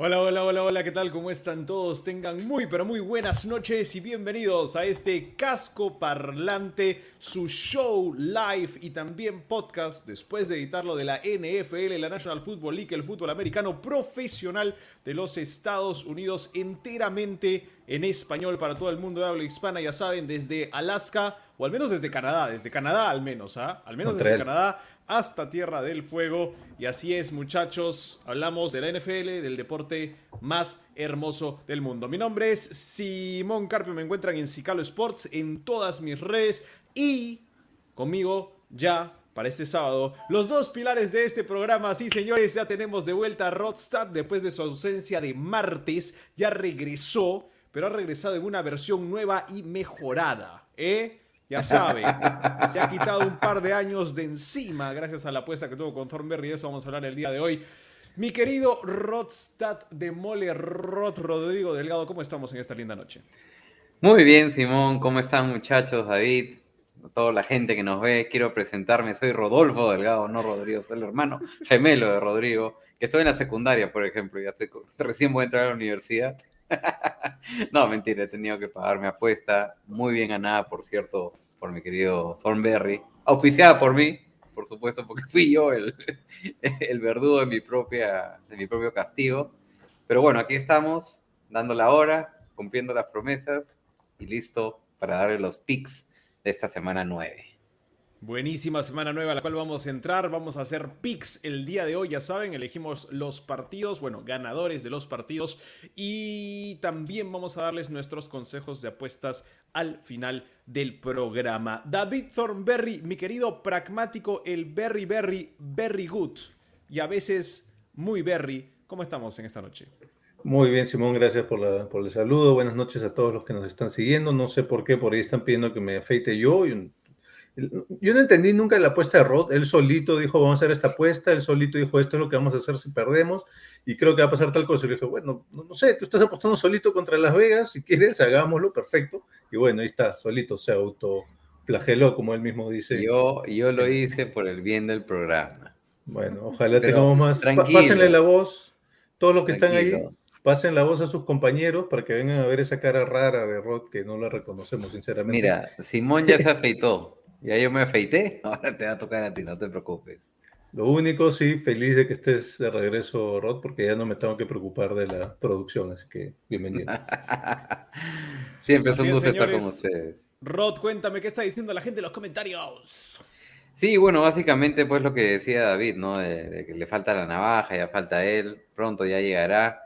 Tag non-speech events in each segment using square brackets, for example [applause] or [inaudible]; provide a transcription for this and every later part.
Hola, hola, hola, hola, ¿qué tal? ¿Cómo están todos? Tengan muy, pero muy buenas noches y bienvenidos a este casco parlante, su show live y también podcast después de editarlo de la NFL, la National Football League, el fútbol americano profesional de los Estados Unidos, enteramente en español para todo el mundo de habla hispana, ya saben, desde Alaska o al menos desde Canadá, desde Canadá al menos, ¿ah? Al menos desde Canadá hasta Tierra del Fuego. Y así es, muchachos. Hablamos de la NFL, del deporte más hermoso del mundo. Mi nombre es Simón Carpio. Me encuentran en Cicalo Sports en todas mis redes. Y conmigo ya para este sábado. Los dos pilares de este programa, sí señores, ya tenemos de vuelta a Rodstad después de su ausencia de martes. Ya regresó, pero ha regresado en una versión nueva y mejorada. ¿Eh? Ya saben, se ha quitado un par de años de encima gracias a la apuesta que tuvo con Thornberry. De eso vamos a hablar el día de hoy. Mi querido Rodstad de Mole Rod Rodrigo Delgado, ¿cómo estamos en esta linda noche? Muy bien, Simón. ¿Cómo están, muchachos? David, toda la gente que nos ve. Quiero presentarme. Soy Rodolfo Delgado, no Rodrigo. Soy el hermano gemelo de Rodrigo. Que estoy en la secundaria, por ejemplo. Ya estoy, recién voy a entrar a la universidad. [laughs] no, mentira, he tenido que pagar mi apuesta. Muy bien ganada, por cierto, por mi querido Thornberry. Auspiciada por mí, por supuesto, porque fui yo [laughs] el, verdugo de mi, propia, de mi propio castigo. Pero bueno, aquí estamos, dando la hora, cumpliendo las promesas y listo para darle los picks de esta semana 9. Buenísima semana nueva a la cual vamos a entrar. Vamos a hacer picks el día de hoy. Ya saben, elegimos los partidos, bueno, ganadores de los partidos. Y también vamos a darles nuestros consejos de apuestas al final del programa. David Thornberry, mi querido pragmático, el Berry Berry, Berry Good. Y a veces muy Berry. ¿Cómo estamos en esta noche? Muy bien, Simón, gracias por, por el saludo. Buenas noches a todos los que nos están siguiendo. No sé por qué, por ahí están pidiendo que me afeite yo. Y yo no entendí nunca la apuesta de Rod. Él solito dijo, vamos a hacer esta apuesta. Él solito dijo, esto es lo que vamos a hacer si perdemos. Y creo que va a pasar tal cosa. Y le dije, bueno, no, sé, tú estás apostando solito contra Las Vegas. Si quieres, hagámoslo, perfecto. Y bueno, ahí está, solito se autoflageló, como él mismo dice. Yo, yo lo hice por el bien del programa. Bueno, ojalá Pero tengamos más. Pásenle la voz, todos los que tranquilo. están ahí. Pasen la voz a sus compañeros para que vengan a ver esa cara rara de Rod que no la reconocemos, sinceramente. Mira, Simón ya se [laughs] afeitó. Ya yo me afeité, [laughs] ahora te va a tocar a ti, no te preocupes. Lo único, sí, feliz de que estés de regreso, Rod, porque ya no me tengo que preocupar de la producción, así que bienvenido. [laughs] Siempre es un gusto estar con ustedes. Rod, cuéntame, ¿qué está diciendo la gente en los comentarios? Sí, bueno, básicamente pues lo que decía David, ¿no? De, de que le falta la navaja, ya falta él, pronto ya llegará.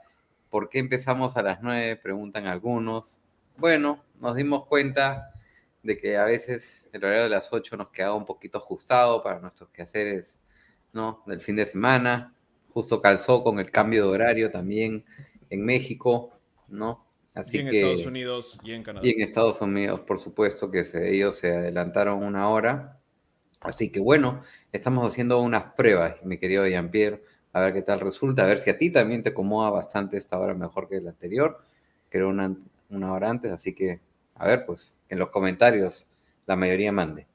¿Por qué empezamos a las nueve? Preguntan algunos. Bueno, nos dimos cuenta de que a veces el horario de las 8 nos quedaba un poquito ajustado para nuestros quehaceres ¿no? del fin de semana. Justo calzó con el cambio de horario también en México, ¿no? Así y en que, Estados Unidos y en Canadá. Y en Estados Unidos, por supuesto, que se, ellos se adelantaron una hora. Así que bueno, estamos haciendo unas pruebas, mi querido Jean-Pierre, a ver qué tal resulta, a ver si a ti también te acomoda bastante esta hora mejor que la anterior, que era una, una hora antes, así que a ver, pues en los comentarios la mayoría mande.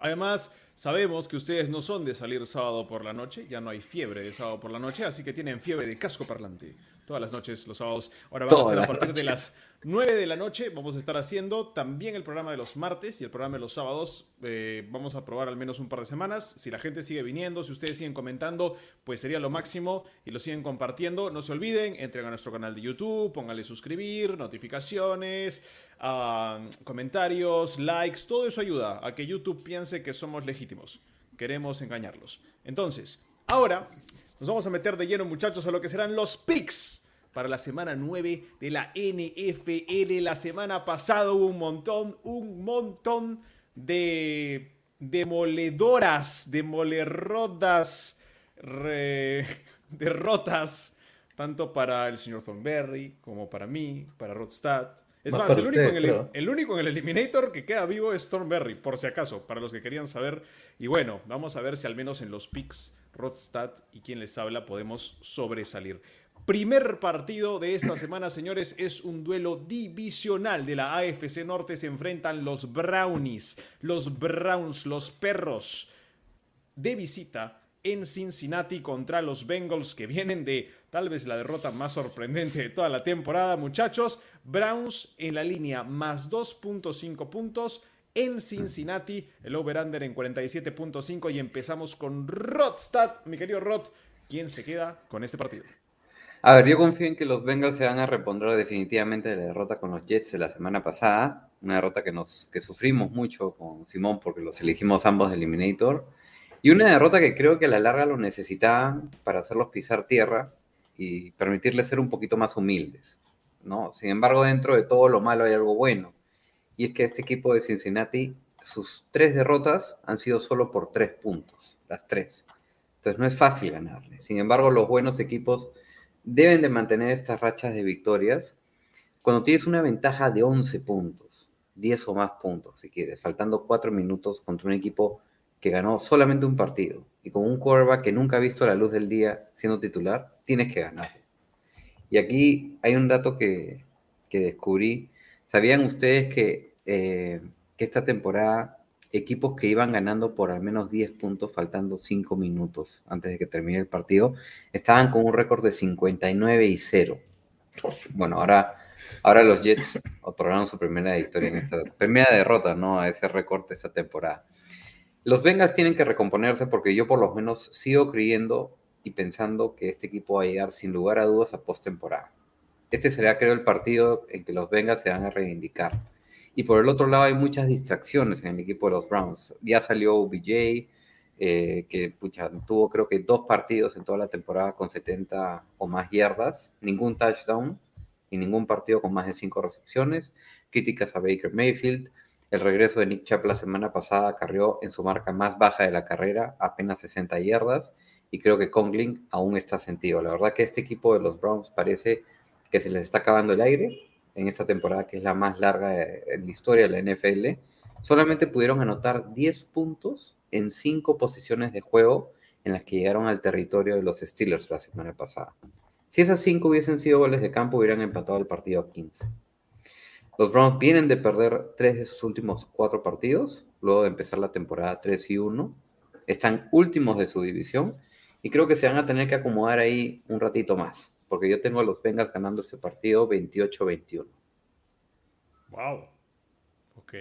Además, sabemos que ustedes no son de salir sábado por la noche, ya no hay fiebre de sábado por la noche, así que tienen fiebre de casco parlante todas las noches, los sábados. Ahora vamos Toda a a partir noche. de las 9 de la noche, vamos a estar haciendo también el programa de los martes y el programa de los sábados. Eh, vamos a probar al menos un par de semanas. Si la gente sigue viniendo, si ustedes siguen comentando, pues sería lo máximo y lo siguen compartiendo. No se olviden, entren a nuestro canal de YouTube, pónganle suscribir, notificaciones, uh, comentarios, likes, todo eso ayuda a que YouTube piense que somos legítimos. Queremos engañarlos. Entonces, ahora nos vamos a meter de lleno, muchachos, a lo que serán los picks para la semana 9 de la NFL. La semana pasada hubo un montón, un montón de demoledoras, demolerrodas, re, [laughs] derrotas, tanto para el señor Thornberry como para mí, para Rodstad, Es Más más, para el, único usted, en el, creo. el único en el Eliminator que queda vivo es Thornberry, por si acaso, para los que querían saber. Y bueno, vamos a ver si al menos en los picks, Rodstad y quien les habla podemos sobresalir. Primer partido de esta semana, señores, es un duelo divisional de la AFC Norte. Se enfrentan los Brownies, los Browns, los perros de visita en Cincinnati contra los Bengals que vienen de tal vez la derrota más sorprendente de toda la temporada, muchachos. Browns en la línea más 2.5 puntos en Cincinnati, el over-under en 47.5 y empezamos con Rodstad, mi querido Rod, ¿quién se queda con este partido? A ver, yo confío en que los Bengals se van a reponer definitivamente de la derrota con los Jets de la semana pasada. Una derrota que, nos, que sufrimos mucho con Simón porque los elegimos ambos de Eliminator. Y una derrota que creo que a la larga lo necesitaban para hacerlos pisar tierra y permitirles ser un poquito más humildes. ¿no? Sin embargo, dentro de todo lo malo hay algo bueno. Y es que este equipo de Cincinnati, sus tres derrotas han sido solo por tres puntos. Las tres. Entonces no es fácil ganarle. Sin embargo, los buenos equipos deben de mantener estas rachas de victorias cuando tienes una ventaja de 11 puntos, 10 o más puntos, si quieres, faltando 4 minutos contra un equipo que ganó solamente un partido y con un quarterback que nunca ha visto la luz del día siendo titular, tienes que ganar. Y aquí hay un dato que, que descubrí. ¿Sabían ustedes que, eh, que esta temporada equipos que iban ganando por al menos 10 puntos, faltando 5 minutos antes de que termine el partido, estaban con un récord de 59 y 0. Bueno, ahora, ahora los Jets otorgaron su primera victoria en esta primera derrota, ¿no? A ese récord de esta temporada. Los Bengals tienen que recomponerse porque yo por lo menos sigo creyendo y pensando que este equipo va a llegar sin lugar a dudas a postemporada. Este será, creo, el partido en que los Bengals se van a reivindicar. Y por el otro lado hay muchas distracciones en el equipo de los Browns. Ya salió OBJ, eh, que tuvo creo que dos partidos en toda la temporada con 70 o más yardas, ningún touchdown y ningún partido con más de cinco recepciones. Críticas a Baker Mayfield. El regreso de Nick Chubb la semana pasada carrió en su marca más baja de la carrera, apenas 60 yardas, y creo que Conklin aún está sentido. La verdad que este equipo de los Browns parece que se les está acabando el aire en esta temporada, que es la más larga de, en la historia de la NFL. Solamente pudieron anotar 10 puntos en 5 posiciones de juego en las que llegaron al territorio de los Steelers la semana pasada. Si esas 5 hubiesen sido goles de campo, hubieran empatado el partido a 15. Los Browns vienen de perder 3 de sus últimos 4 partidos, luego de empezar la temporada 3 y 1. Están últimos de su división y creo que se van a tener que acomodar ahí un ratito más, porque yo tengo a los Bengals ganando este partido 28-21. Wow. Ok.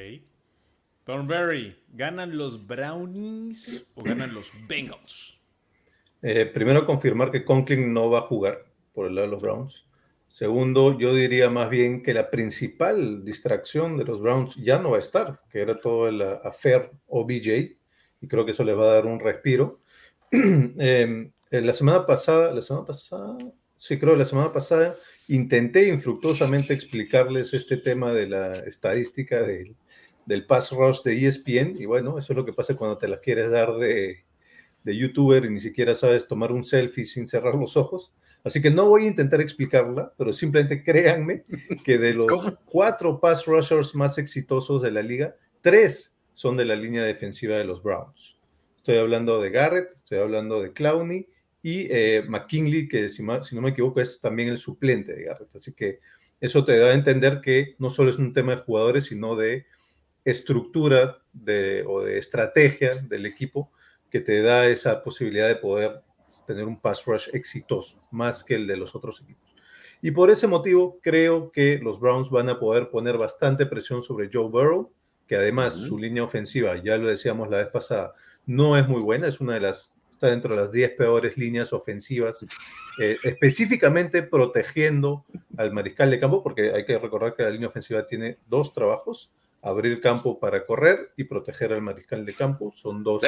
Thornberry, ¿ganan los Brownies o ganan los Bengals? Eh, primero, confirmar que Conklin no va a jugar por el lado de los Browns. Segundo, yo diría más bien que la principal distracción de los Browns ya no va a estar, que era todo el uh, affair OBJ, y creo que eso les va a dar un respiro. [clears throat] eh, la semana pasada, la semana pasada, sí creo la semana pasada, intenté infructuosamente explicarles este tema de la estadística del, del pass rush de ESPN, y bueno, eso es lo que pasa cuando te las quieres dar de, de youtuber y ni siquiera sabes tomar un selfie sin cerrar los ojos. Así que no voy a intentar explicarla, pero simplemente [laughs] créanme que de los ¿Cómo? cuatro pass rushers más exitosos de la liga, tres son de la línea defensiva de los Browns. Estoy hablando de Garrett, estoy hablando de Clowney y eh, McKinley, que si, no me equivoco es también el suplente de Garrett. Así que eso te da a entender que no solo es un tema de jugadores, sino de estructura de, o de estrategia del equipo que te da esa posibilidad de poder tener un pass rush exitoso, más que el de los otros equipos. Y por ese motivo creo que los Browns van a poder poner bastante presión sobre Joe Burrow, que además su línea ofensiva, ya lo decíamos la vez pasada, no es muy buena, es una de las, está dentro de las 10 peores líneas ofensivas, eh, específicamente protegiendo al mariscal de campo, porque hay que recordar que la línea ofensiva tiene dos trabajos, abrir campo para correr y proteger al mariscal de campo, son dos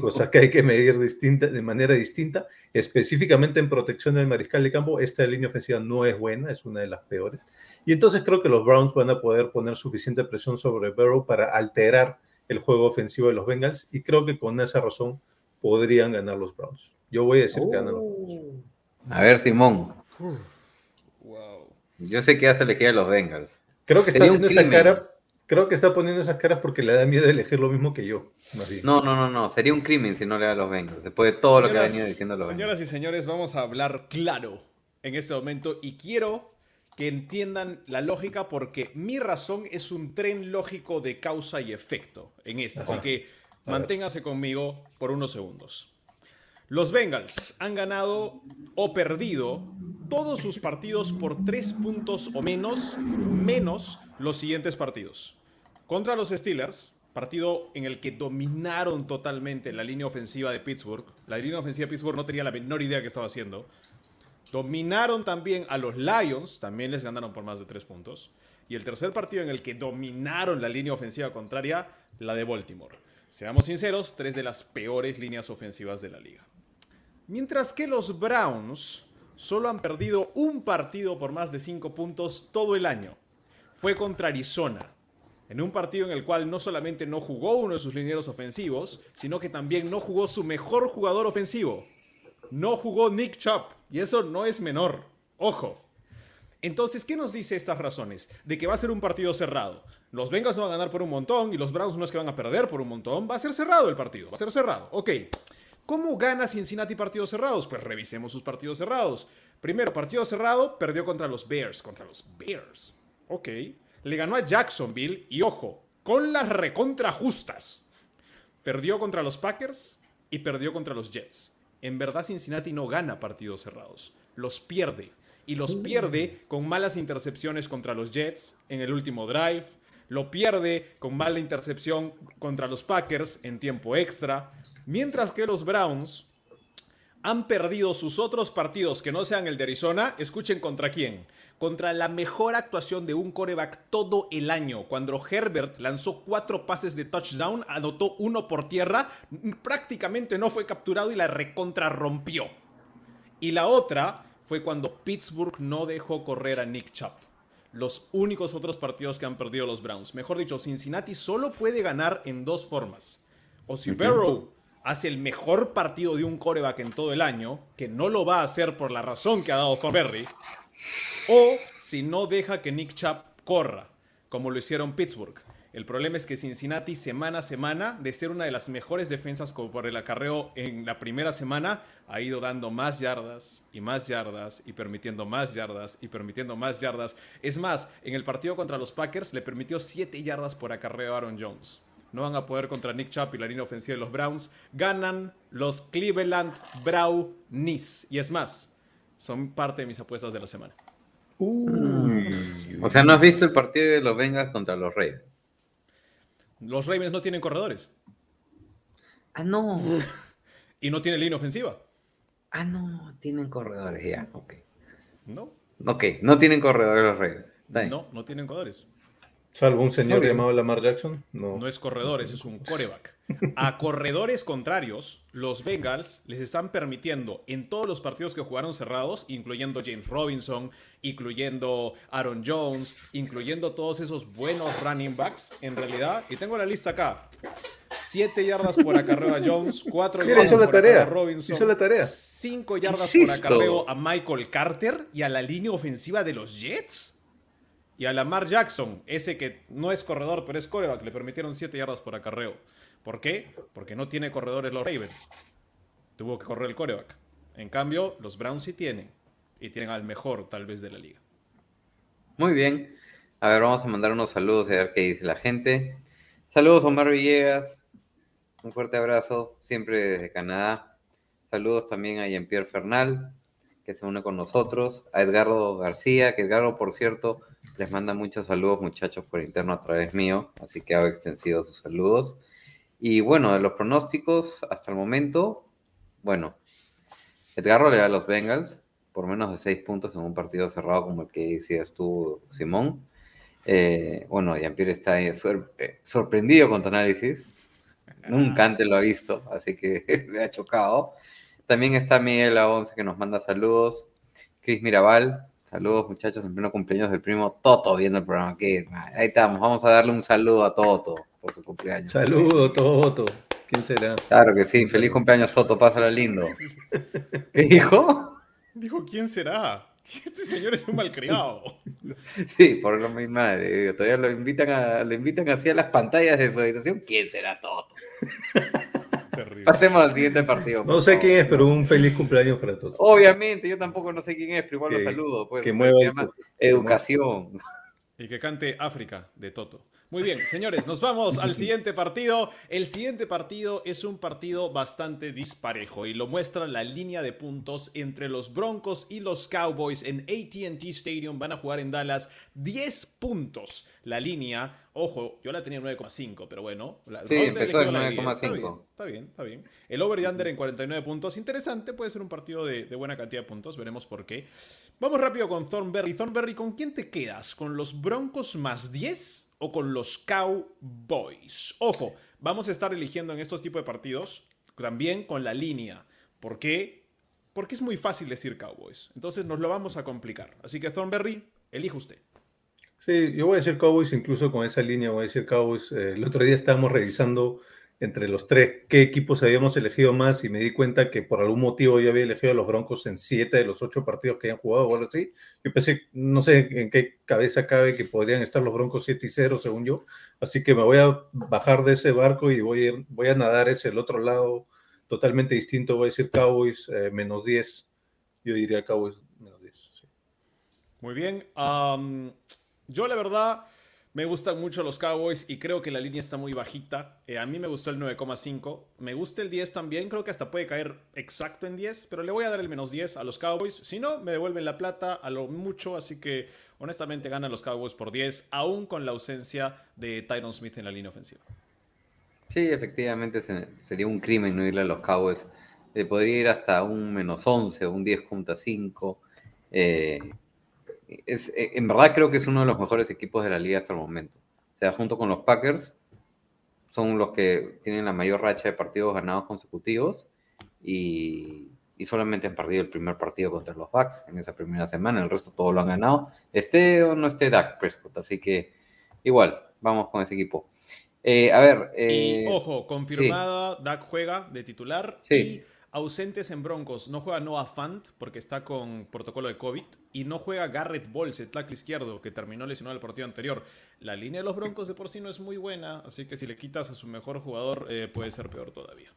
cosas que hay que medir distinta, de manera distinta. Específicamente en protección del mariscal de campo, esta línea ofensiva no es buena, es una de las peores. Y entonces creo que los Browns van a poder poner suficiente presión sobre Burrow para alterar el juego ofensivo de los Bengals y creo que con esa razón podrían ganar los Browns. Yo voy a decir que ganan los Browns. A ver, Simón, Wow. yo sé que ya se le queda a los Bengals, Creo que está haciendo esa cara, creo que está poniendo esas caras porque le da miedo elegir lo mismo que yo. más bien. No, no, no, no. Sería un crimen si no le da a los Bengals. Después de todo lo que ha venido diciendo los Bengals. señoras y señores, vamos a hablar claro en este momento y quiero que entiendan la lógica porque mi razón es un tren lógico de causa y efecto en esta. Así que manténgase conmigo por unos segundos. Los Bengals han ganado o perdido todos sus partidos por tres puntos o menos, menos los siguientes partidos. Contra los Steelers, partido en el que dominaron totalmente la línea ofensiva de Pittsburgh. La línea ofensiva de Pittsburgh no tenía la menor idea que estaba haciendo. Dominaron también a los Lions, también les ganaron por más de tres puntos. Y el tercer partido en el que dominaron la línea ofensiva contraria, la de Baltimore. Seamos sinceros, tres de las peores líneas ofensivas de la liga. Mientras que los Browns solo han perdido un partido por más de 5 puntos todo el año. Fue contra Arizona, en un partido en el cual no solamente no jugó uno de sus linieros ofensivos, sino que también no jugó su mejor jugador ofensivo. No jugó Nick Chubb, y eso no es menor. Ojo. Entonces, ¿qué nos dice estas razones? De que va a ser un partido cerrado. Los Bengals no van a ganar por un montón y los Browns no es que van a perder por un montón. Va a ser cerrado el partido, va a ser cerrado. Ok. ¿Cómo gana Cincinnati partidos cerrados? Pues revisemos sus partidos cerrados. Primero, partido cerrado, perdió contra los Bears. Contra los Bears. Ok. Le ganó a Jacksonville y ojo, con las recontra justas. Perdió contra los Packers y perdió contra los Jets. En verdad Cincinnati no gana partidos cerrados, los pierde. Y los pierde con malas intercepciones contra los Jets en el último drive. Lo pierde con mala intercepción contra los Packers en tiempo extra. Mientras que los Browns han perdido sus otros partidos que no sean el de Arizona, escuchen contra quién. Contra la mejor actuación de un coreback todo el año. Cuando Herbert lanzó cuatro pases de touchdown, anotó uno por tierra, prácticamente no fue capturado y la recontra rompió. Y la otra fue cuando Pittsburgh no dejó correr a Nick Chubb. Los únicos otros partidos que han perdido los Browns. Mejor dicho, Cincinnati solo puede ganar en dos formas. O si Barrow hace el mejor partido de un coreback en todo el año, que no lo va a hacer por la razón que ha dado Thornberry, o si no deja que Nick Chubb corra, como lo hicieron Pittsburgh. El problema es que Cincinnati semana a semana, de ser una de las mejores defensas como por el acarreo en la primera semana, ha ido dando más yardas y más yardas y permitiendo más yardas y permitiendo más yardas. Es más, en el partido contra los Packers le permitió 7 yardas por acarreo a Aaron Jones. No van a poder contra Nick Chubb y la línea ofensiva de los Browns. Ganan los Cleveland Brownies. Y es más, son parte de mis apuestas de la semana. O sea, ¿no has visto el partido de los Bengals contra los Ravens? Los Ravens no tienen corredores Ah, no. [laughs] y no tienen línea ofensiva. Ah, no. Tienen corredores ya. Ok. No, Ok, no tienen corredores los Ravens. No, no tienen corredores. Salvo un señor llamado Lamar Jackson. No. No es corredores, es un coreback. A corredores contrarios, los Bengals les están permitiendo en todos los partidos que jugaron cerrados, incluyendo James Robinson, incluyendo Aaron Jones, incluyendo todos esos buenos running backs, en realidad, y tengo la lista acá. 7 yardas por acarreo a Jones, 4 Mira, yardas por acarreo tarea, a Robinson, hizo la tarea. 5 yardas ¿Qué por acarreo a Michael Carter y a la línea ofensiva de los Jets. Y a Lamar Jackson, ese que no es corredor, pero es coreback, le permitieron 7 yardas por acarreo. ¿Por qué? Porque no tiene corredores los Ravens. Tuvo que correr el coreback. En cambio, los Browns sí tienen. Y tienen al mejor, tal vez, de la liga. Muy bien. A ver, vamos a mandar unos saludos y a ver qué dice la gente. Saludos, Omar Villegas. Un fuerte abrazo, siempre desde Canadá. Saludos también a Jean-Pierre Fernal, que se une con nosotros. A Edgardo García, que Edgardo, por cierto, les manda muchos saludos, muchachos, por interno a través mío. Así que hago extensivo sus saludos. Y bueno, de los pronósticos hasta el momento, bueno, Edgardo le da a los Bengals por menos de seis puntos en un partido cerrado como el que decías tú, Simón. Eh, bueno, Jean-Pierre está ahí sor- eh, sorprendido con tu análisis. Nunca antes lo ha visto, así que [laughs] le ha chocado. También está Miguel A11 que nos manda saludos. Cris Mirabal, saludos muchachos en pleno cumpleaños del primo Toto viendo el programa. Aquí, ahí estamos, vamos a darle un saludo a Toto por su cumpleaños. Saludo, Toto. ¿Quién será? Claro que sí, feliz cumpleaños Toto, pásala lindo. ¿Qué dijo? Dijo, ¿quién será? Este señor es un malcriado. Sí, por lo mismo, madre. digo, Todavía lo invitan a, lo invitan hacia las pantallas de su habitación. ¿Quién será Toto? Terrible. Pasemos al siguiente partido. No sé favor. quién es, pero un feliz cumpleaños para todos. Obviamente, yo tampoco no sé quién es, pero igual lo Que- saludo. Pues, que mueva se llama educación. Y que cante África de Toto. Muy bien, señores, nos vamos al siguiente partido. El siguiente partido es un partido bastante disparejo y lo muestra la línea de puntos entre los Broncos y los Cowboys en ATT Stadium. Van a jugar en Dallas 10 puntos. La línea, ojo, yo la tenía en 9,5, pero bueno. La, Sí, empezó en eligió la 10. 9,5. Está bien, está bien. El over y under en 49 puntos. Interesante, puede ser un partido de, de buena cantidad de puntos. Veremos por qué. Vamos rápido con Thornberry. Thornberry, ¿con quién te quedas? ¿Con los Broncos más 10 o con los Cowboys? Ojo, vamos a estar eligiendo en estos tipos de partidos también con la línea. ¿Por qué? Porque es muy fácil decir Cowboys. Entonces nos lo vamos a complicar. Así que Thornberry, elige usted. Sí, yo voy a decir Cowboys, incluso con esa línea voy a decir Cowboys. Eh, el otro día estábamos revisando entre los tres qué equipos habíamos elegido más y me di cuenta que por algún motivo yo había elegido a los Broncos en siete de los ocho partidos que habían jugado o algo así. Yo pensé, no sé en qué cabeza cabe que podrían estar los Broncos 7 y 0 según yo. Así que me voy a bajar de ese barco y voy a, nadar ese otro lado totalmente distinto. Voy a decir Cowboys eh, menos 10. Yo diría Cowboys menos 10. sí. Muy bien. yo la verdad me gustan mucho los Cowboys y creo que la línea está muy bajita. Eh, a mí me gustó el 9,5. Me gusta el 10 también. Creo que hasta puede caer exacto en 10. Pero le voy a dar el menos 10 a los Cowboys. Si no, me devuelven la plata a lo mucho. Así que honestamente ganan los Cowboys por 10. Aún con la ausencia de Tyron Smith en la línea ofensiva. Sí, efectivamente se- sería un crimen no irle a los Cowboys. Eh, podría ir hasta un menos 11, un 10.5. Eh, es, eh, en verdad creo que es uno de los mejores equipos de la liga hasta el momento. O sea, junto con los Packers, son los que tienen la mayor racha de partidos ganados consecutivos y, y solamente han perdido el primer partido contra los Bucks en esa primera semana. El resto todo lo han ganado. Esté o no esté Dak Prescott. Así que igual, vamos con ese equipo. Eh, a ver. y eh, ojo, confirmada, Dak juega de titular. Sí. Y ausentes en Broncos. No juega Noah Fant porque está con protocolo de COVID. Y no juega Garrett Bowles, el tackle izquierdo, que terminó lesionado el partido anterior. La línea de los Broncos de por sí no es muy buena. Así que si le quitas a su mejor jugador, eh, puede ser peor todavía.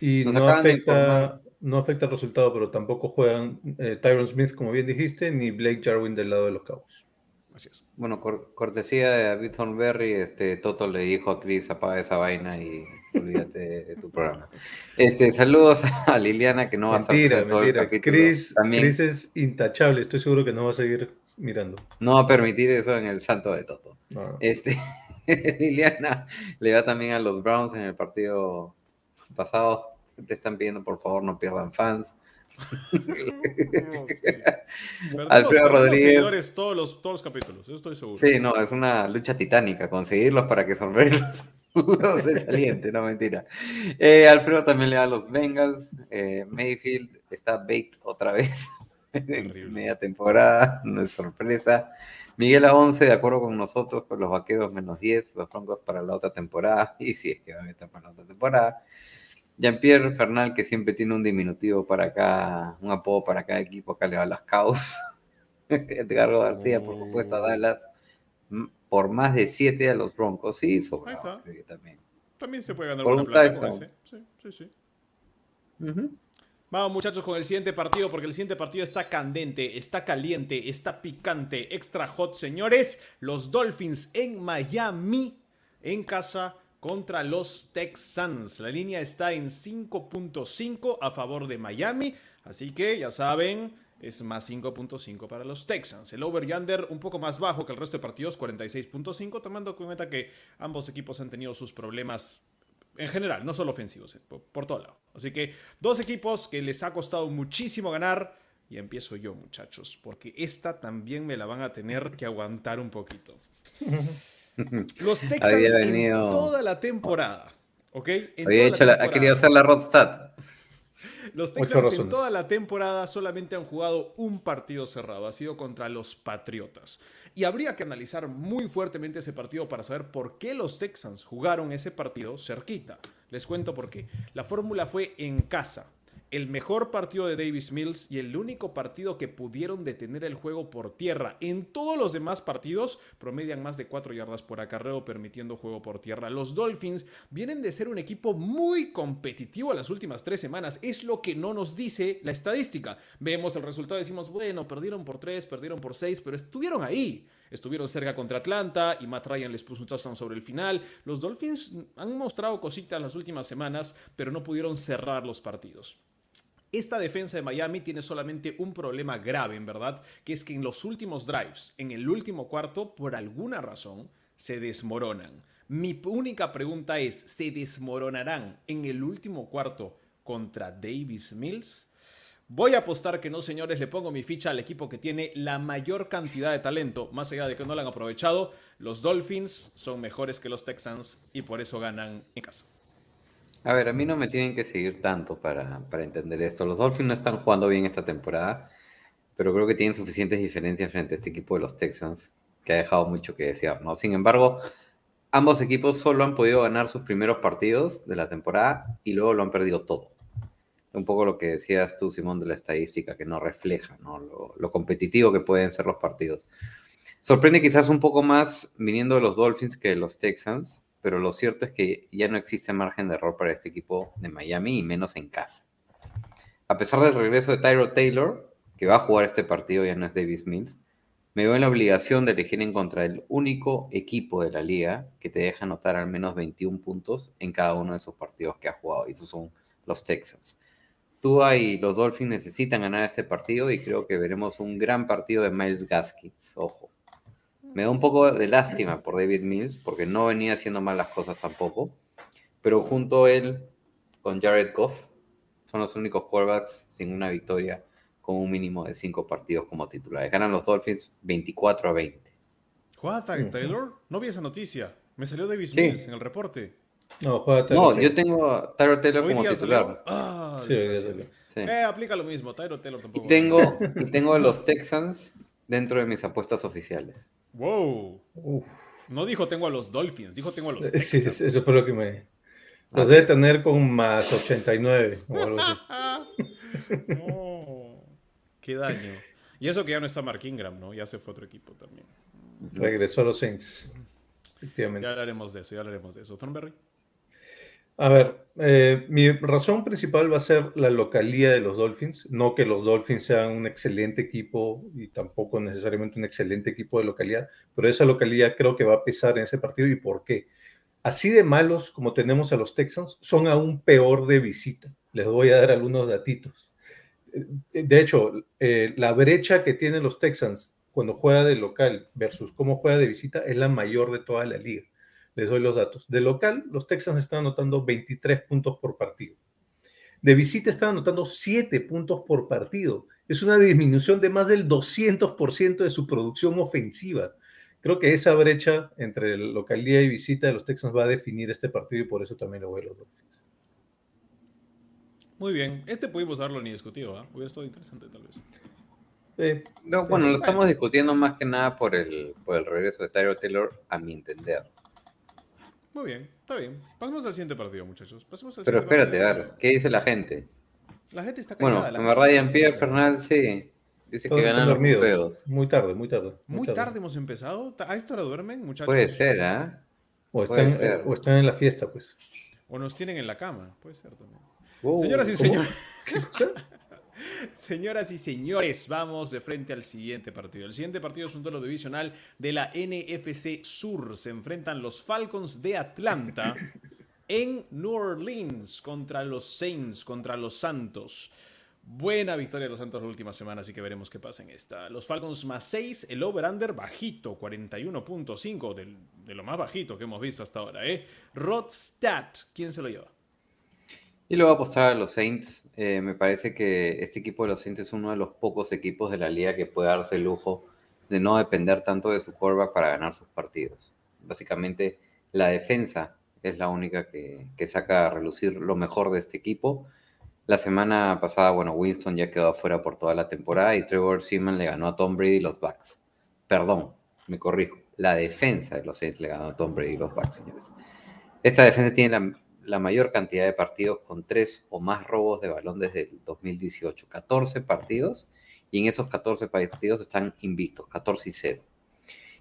Y Nos no afecta, no afecta el resultado, pero tampoco juegan eh, Tyron Smith, como bien dijiste, ni Blake Jarwin del lado de los Cowboys. Bueno, cor- cortesía de David Thornberry, este Toto le dijo a Chris apaga esa vaina y olvídate de tu programa. Este, saludos a Liliana que no va a estar mentira, todo mentira. Chris, También Chris es intachable, estoy seguro que no va a seguir mirando. no va a permitir eso en el santo de Toto. No. Este, [laughs] Liliana le va también a los Browns en el partido pasado. Te están pidiendo por favor no pierdan fans. [laughs] Alfredo Rodríguez. todos los, todos los capítulos, eso estoy seguro. Sí, no, es una lucha titánica conseguirlos para que Thornberry [laughs] los, dé saliente, no mentira. Eh, Alfredo también le da a los Bengals. eh, Mayfield está baked otra vez. [laughs] Terrible. Media temporada, no es sorpresa. Miguel a 11, de acuerdo con nosotros, con los vaqueros menos 10, los Broncos para la otra temporada, y si es que van a estar para la otra temporada. Jean-Pierre Fernal, que siempre tiene un diminutivo para cada, un apodo para cada equipo, acá le va a las Caos. [laughs] Edgardo García, por supuesto, a Dallas, m- por más de 7 a los Broncos. Sí, sobrado, creo que también. También se puede ganar Por una un plata con ese. Sí, sí, sí. Vamos muchachos con el siguiente partido porque el siguiente partido está candente, está caliente, está picante, extra hot señores. Los Dolphins en Miami en casa contra los Texans. La línea está en 5.5 a favor de Miami, así que ya saben, es más 5.5 para los Texans. El over y under un poco más bajo que el resto de partidos, 46.5, tomando en cuenta que ambos equipos han tenido sus problemas en general, no solo ofensivos, eh, por, por todo lado. Así que dos equipos que les ha costado muchísimo ganar. Y empiezo yo, muchachos, porque esta también me la van a tener que aguantar un poquito. [laughs] [laughs] Los Texans Había en toda la temporada, ¿ok? En Había toda hecho la- ha querido hacer la Rodstad. [laughs] Los Texans en toda la temporada solamente han jugado un partido cerrado, ha sido contra los Patriotas. Y habría que analizar muy fuertemente ese partido para saber por qué los Texans jugaron ese partido cerquita. Les cuento por qué. La fórmula fue en casa. El mejor partido de Davis Mills y el único partido que pudieron detener el juego por tierra. En todos los demás partidos promedian más de 4 yardas por acarreo permitiendo juego por tierra. Los Dolphins vienen de ser un equipo muy competitivo las últimas tres semanas. Es lo que no nos dice la estadística. Vemos el resultado y decimos, bueno, perdieron por 3, perdieron por 6, pero estuvieron ahí. Estuvieron cerca contra Atlanta y Matt Ryan les puso un touchdown sobre el final. Los Dolphins han mostrado cositas las últimas semanas, pero no pudieron cerrar los partidos. Esta defensa de Miami tiene solamente un problema grave, en verdad, que es que en los últimos drives, en el último cuarto, por alguna razón, se desmoronan. Mi única pregunta es, ¿se desmoronarán en el último cuarto contra Davis Mills? Voy a apostar que no, señores, le pongo mi ficha al equipo que tiene la mayor cantidad de talento, más allá de que no lo han aprovechado. Los Dolphins son mejores que los Texans y por eso ganan en casa. A ver, a mí no me tienen que seguir tanto para, para, entender esto. Los Dolphins no están jugando bien esta temporada, pero creo que tienen suficientes diferencias frente a este equipo de los Texans, que ha dejado mucho que desear, ¿no? Sin embargo, ambos equipos solo han podido ganar sus primeros partidos de la temporada y luego lo han perdido todo. Un poco lo que decías tú, Simón, de la estadística, que no refleja. Lo, lo competitivo que pueden ser los partidos. Sorprende quizás un poco más viniendo de los Dolphins que de los Texans, pero lo cierto es que ya no existe margen de error para este equipo de Miami y menos en casa. A pesar del regreso de Tyro Taylor, que va a jugar este partido, ya no es Davis Mills, me veo en la obligación de elegir en contra del único equipo de la liga que te deja anotar al menos 21 puntos en cada uno de sus partidos que ha jugado, y esos son los Texans. Tua y los Dolphins necesitan ganar este partido y creo que veremos un gran partido de Miles Gaskins, ojo. Me da un poco de lástima por David Mills, porque no venía haciendo mal las cosas tampoco. Pero junto a él, con Jared Goff, son los únicos quarterbacks sin una victoria con un mínimo de cinco partidos como titulares. Ganan los Dolphins 24 a 20. ¿Juega Tyler Taylor? No vi esa noticia. Me salió David sí. Mills en el reporte. No, juega Tyler No, yo tengo a Tyler Taylor como titular. Ah, sí, sí. Eh, aplica lo mismo. Tyler Taylor tampoco. Y tengo, y [laughs] tengo a los Texans dentro de mis apuestas oficiales. Wow. Uf. No dijo tengo a los Dolphins, dijo tengo a los Texans. Sí, eso fue lo que me... Los debe tener con más 89 o algo así. [laughs] no. Qué daño. Y eso que ya no está Mark Ingram, ¿no? Ya se fue otro equipo también. Regresó a los Saints. Efectivamente. Ya hablaremos de eso, ya hablaremos de eso. Thornberry. A ver, eh, mi razón principal va a ser la localía de los Dolphins, no que los Dolphins sean un excelente equipo y tampoco necesariamente un excelente equipo de localidad, pero esa localidad creo que va a pesar en ese partido y por qué. Así de malos como tenemos a los Texans, son aún peor de visita. Les voy a dar algunos datitos. Eh, de hecho, eh, la brecha que tienen los Texans cuando juega de local versus cómo juega de visita es la mayor de toda la liga. Les doy los datos. De local, los Texans están anotando 23 puntos por partido. De visita están anotando 7 puntos por partido. Es una disminución de más del 200% de su producción ofensiva. Creo que esa brecha entre localidad y visita de los Texans va a definir este partido y por eso también lo voy a los Dolphins. Muy bien. Este pudimos haberlo ni discutido, ¿eh? Hubiera estado interesante tal vez. Sí. No, bueno, lo estamos discutiendo más que nada por el, por el regreso de Tyro Taylor, a mi entender. Muy bien, está bien. Pasemos al siguiente partido, muchachos. Pasemos al Pero espérate, a ver, ¿qué dice la gente? La gente está callada. Bueno, me Ryan Pierre Fernal, sí. Dice que ganan dormidos. Feos. Muy tarde, muy tarde. Muy, tarde. hemos empezado. ¿A esta hora duermen, muchachos? Puede ser, ¿ah? ¿eh? O, están, o están en la fiesta, pues. O nos tienen en la cama, puede ser también. Señoras y señores. [laughs] Señoras y señores, vamos de frente al siguiente partido. El siguiente partido es un duelo divisional de la NFC Sur. Se enfrentan los Falcons de Atlanta [coughs] en New Orleans contra los Saints, contra los Santos. Buena victoria de los Santos la última semana, así que veremos qué pasa en esta. Los Falcons más 6, el over-under bajito, 41.5, de, de lo más bajito que hemos visto hasta ahora. ¿eh? Rodstad, ¿quién se lo lleva? Y luego apostar a los Saints. Eh, me parece que este equipo de los Saints es uno de los pocos equipos de la liga que puede darse el lujo de no depender tanto de su quarterback para ganar sus partidos. Básicamente, la defensa es la única que, saca a relucir lo mejor de este equipo. La semana pasada, bueno, Winston ya quedó afuera por toda la temporada y Trevor Seaman le ganó a Tom Brady y los Bucks. Perdón, me corrijo. La defensa de los Saints le ganó a Tom Brady y los Bucks, señores. Esta defensa tiene la la mayor cantidad de partidos con tres o más robos de balón desde el 2018. 14 partidos y en esos 14 partidos están invictos, 14 y 0.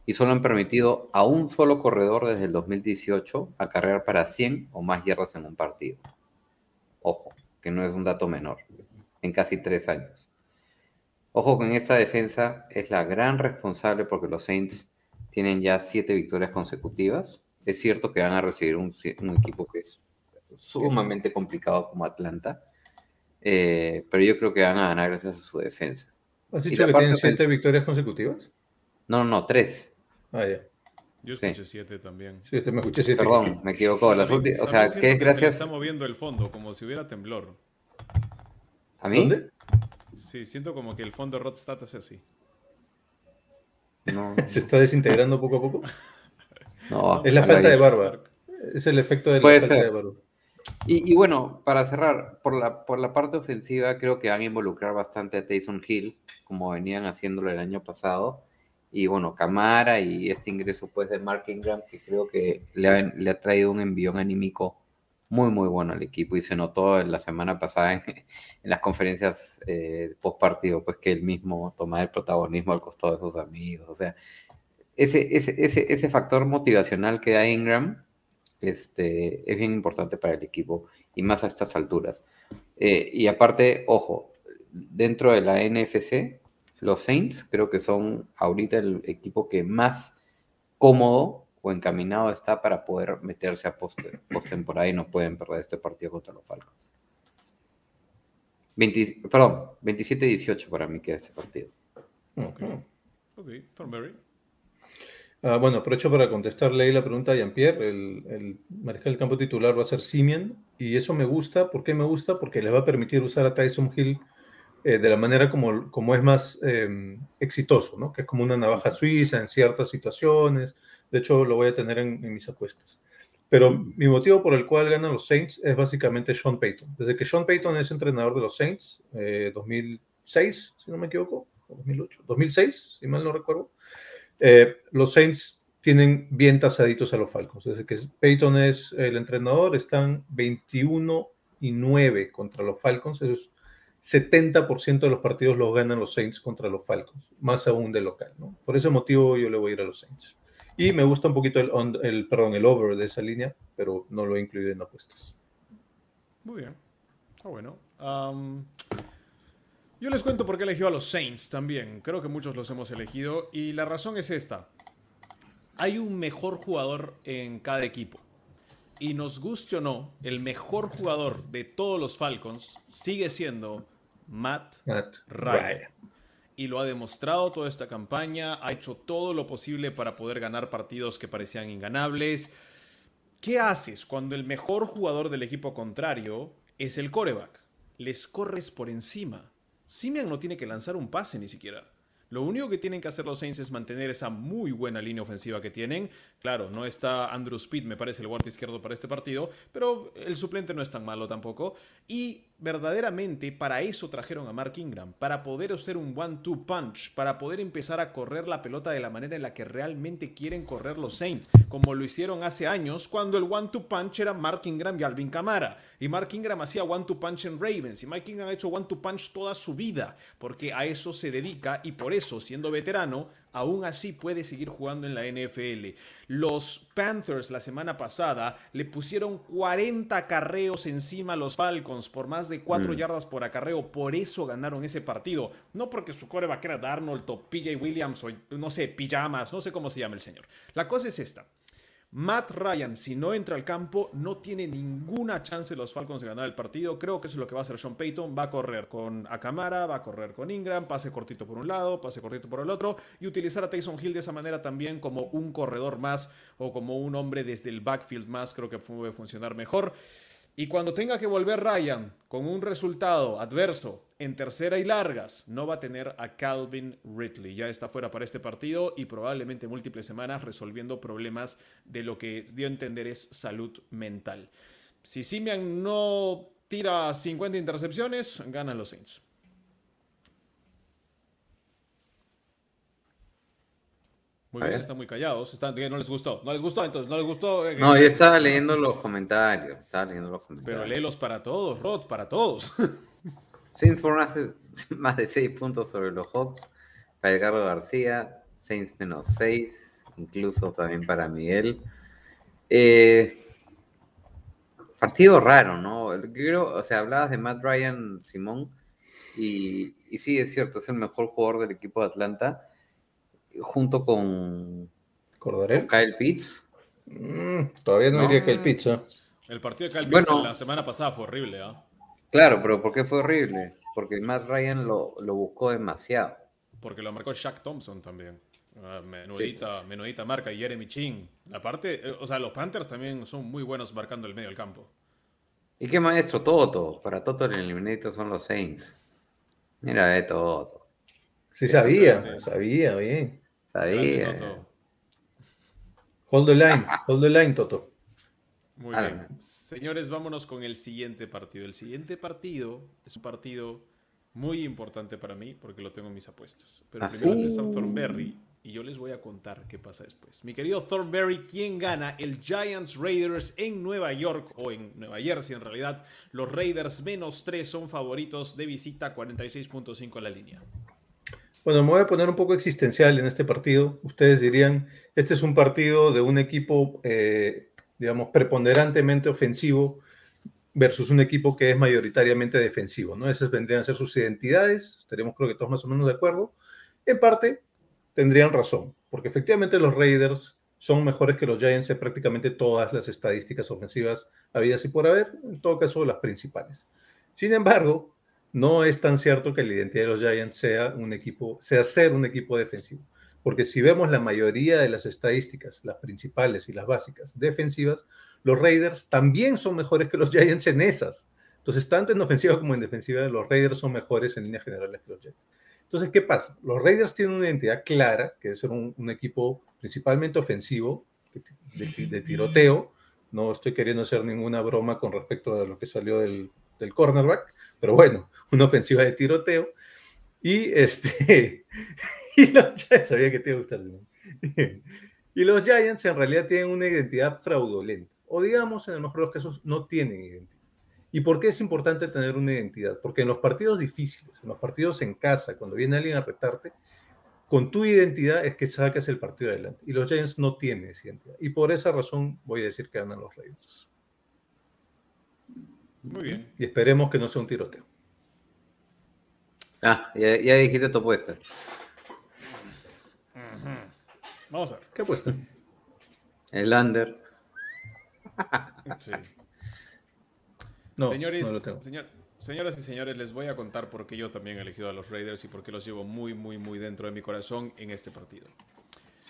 Y solo han permitido a un solo corredor desde el 2018 acarrear para 100 o más yardas en un partido. Ojo, que no es un dato menor, en casi tres años. Ojo con esta defensa, es la gran responsable porque los Saints tienen ya siete victorias consecutivas. Es cierto que van a recibir un, un equipo que es sumamente complicado como Atlanta, eh, pero yo creo que van a ganar gracias a su defensa. ¿Has dicho que tienen siete victorias consecutivas? No, no, no, tres. Ah, ya. Yo Sí. escuché 7 también. Sí, este me escuché siete. Perdón, me equivoco. Las últimas, o sea, que es se gracias está moviendo el fondo, como si hubiera temblor. a mí. ¿Dónde? Sí, siento como que el fondo de Rodstad es así. No, Se está desintegrando poco a poco. [laughs] no, Es la falta de barba. Es el efecto de la falta ser. de barba. Y, bueno, para cerrar, por la, por la parte ofensiva, creo que van a involucrar bastante a Taysom Hill, como venían haciéndolo el año pasado. Y bueno, Camara y este ingreso pues de Mark Ingram, que creo que le ha, le ha traído un envión anímico muy, muy bueno al equipo. Y se notó en la semana pasada en, [laughs] las conferencias eh, post partido, pues que él mismo toma el protagonismo al costado de sus amigos. O sea, ese, ese, ese, ese factor motivacional que da Ingram este, es bien importante para el equipo y más a estas alturas. Eh, y aparte, ojo, dentro de la NFC, los Saints creo que son ahorita el equipo que más cómodo o encaminado está para poder meterse a post- postemporada y no pueden perder este partido contra los Falcons. 20 perdón, 27-18 para mí queda este partido. Ok. Ok, Thornberry. Ah, bueno, aprovecho para contestarle ahí la pregunta a Jean-Pierre. El, el mariscal del campo titular va a ser Simeon y eso me gusta. ¿Por qué me gusta? Porque le va a permitir usar a Tyson Hill eh, de la manera como, como es más eh, exitoso, ¿no? Que es como una navaja suiza en ciertas situaciones. De hecho, lo voy a tener en, mis apuestas. Pero mi motivo por el cual ganan los Saints es básicamente Sean Payton. Desde que Sean Payton es entrenador de los Saints, eh, 2006, si no me equivoco, o 2008, 2006, si mal no recuerdo, eh, los Saints tienen bien tasaditos a los Falcons. Desde que Peyton es el entrenador, están 21 y 9 contra los Falcons. Eso es 70% de los partidos los ganan los Saints contra los Falcons, más aún de local. Por ese motivo yo le voy a ir a los Saints. Y me gusta un poquito el, perdón, el over de esa línea, pero no lo he incluido en apuestas. Muy bien. Está bueno. Yo les cuento por qué eligió a los Saints también. Creo que muchos los hemos elegido. Y la razón es esta. Hay un mejor jugador en cada equipo. Y nos guste o no, el mejor jugador de todos los Falcons sigue siendo Matt Matt Ryan. Ryan. y lo ha demostrado toda esta campaña, ha hecho todo lo posible para poder ganar partidos que parecían inganables. ¿Qué haces cuando el mejor jugador del equipo contrario es el coreback? Les corres por encima. Simeon no tiene que lanzar un pase ni siquiera. Lo único que tienen que hacer los Saints es mantener esa muy buena línea ofensiva que tienen. Claro, no está Andrew Speed, me parece, el guardia izquierdo para este partido, pero el suplente no es tan malo tampoco. Y verdaderamente para eso trajeron a Mark Ingram, para poder hacer un one-two punch, para poder empezar a correr la pelota de la manera en la que realmente quieren correr los Saints, como lo hicieron hace años cuando el one-two punch era Mark Ingram y Alvin Kamara. Y Mark Ingram hacía one-two punch en Ravens, y Mike Ingram ha hecho one-two punch toda su vida, porque a eso se dedica y por eso, siendo veterano, aún así puede seguir jugando en la NFL. Los Panthers la semana pasada le pusieron 40 carreos encima a los Falcons por más de 4 Mm. yardas por acarreo. Por eso ganaron ese partido. No porque su coreback era Darnold o PJ Williams o no sé, pijamas, no sé cómo se llama el señor. La cosa es esta. Matt Ryan, si no entra al campo, no tiene ninguna chance los Falcons de ganar el partido. Creo que eso es lo que va a hacer Sean Payton. Va a correr con Akamara, va a correr con Ingram, pase cortito por un lado, pase cortito por el otro, y utilizar a Tyson Hill de esa manera también como un corredor más o como un hombre desde el backfield más. Creo que puede funcionar mejor. Y cuando tenga que volver Ryan con un resultado adverso en tercera y largas, no va a tener a Calvin Ridley. Ya está fuera para este partido y probablemente múltiples semanas resolviendo problemas de lo que dio a entender es salud mental. Si Simian no tira 50 intercepciones, ganan los Saints. Muy bien, están muy callados. Están, no les gustó. No les gustó, entonces no les gustó. eh, No, eh, yo estaba leyendo los comentarios. Estaba leyendo los comentarios. Pero léelos para todos, Rod, para todos. [laughs] Saints por [laughs] más de, más de 6 puntos sobre los Hawks. Para Edgardo García. Saints menos 6. Incluso también para Miguel. Eh, partido raro, ¿no? Creo, o sea, hablabas de Matt Ryan, Simón. Y, y sí, es cierto, es el mejor jugador del equipo de Atlanta. Junto con, ¿Cordarel? con Kyle Pitts. Mm, todavía no, No. diría que el pizza. El partido de Calvin Bueno. la semana pasada fue horrible, ¿ah? Claro, pero ¿por qué fue horrible? Porque Matt Ryan lo, lo buscó demasiado. Porque lo marcó Shaq Thompson también. Ah, menudita, menudita marca y Jeremy Chin. Aparte, eh, o sea, los Panthers también son muy buenos marcando el medio del campo. ¿Y qué maestro? Toto. Para Toto el Eliminator son los Saints. Mira de Toto. Sí sabía, sabía, bien. Sabía. Grande Toto. Hold the line, hold the line, Toto. Muy Ah, bien. Señores, vámonos con el siguiente partido. El siguiente partido es un partido muy importante para mí porque lo tengo en mis apuestas. Pero Ah, primero sí. empieza Thornberry y yo les voy a contar qué pasa después. Mi querido Thornberry, ¿quién gana? El Giants Raiders en Nueva York o en Nueva Jersey en realidad. Los Raiders menos 3 son favoritos de visita, 46.5 la línea. Bueno, me voy a poner un poco existencial en este partido. Ustedes dirían, este es un partido de un equipo, eh, digamos, preponderantemente ofensivo versus un equipo que es mayoritariamente defensivo, ¿no? Esas vendrían a ser sus identidades, estaremos creo que todos más o menos de acuerdo. En parte, tendrían razón, porque efectivamente los Raiders son mejores que los Giants en prácticamente todas las estadísticas ofensivas habidas y por haber, en todo caso las principales. Sin embargo, no es tan cierto que la identidad de los Giants sea un equipo, sea ser un equipo defensivo. Porque si vemos la mayoría de las estadísticas, las principales y las básicas defensivas, los Raiders también son mejores que los Giants en esas. Entonces, tanto en ofensiva como en defensiva, los Raiders son mejores en líneas generales que los Giants. Entonces, ¿qué pasa? Los Raiders tienen una identidad clara, que es ser un, equipo principalmente ofensivo, de, tiroteo. No estoy queriendo hacer ninguna broma con respecto a lo que salió del cornerback, pero bueno, una ofensiva de tiroteo. Y este [laughs] y los Giants, sabía que te iba [laughs] y los Giants en realidad tienen una identidad fraudulenta, o digamos, en el mejor de los casos, no tienen identidad. ¿Y por qué es importante tener una identidad? Porque en los partidos difíciles, en los partidos en casa, cuando viene alguien a retarte, con tu identidad es que sacas el partido adelante. Y los Giants no tienen esa identidad. Y por esa razón voy a decir que ganan los Raiders. Muy bien. Y esperemos que no sea un tiroteo. Ah, ya, ya dijiste tu apuesta. Vamos a ver. ¿Qué apuesta? El under. Sí. No, señores, no lo tengo. señor- señoras y señores, les voy a contar por qué yo también he elegido a los Raiders y por qué los llevo muy, muy, muy dentro de mi corazón en este partido.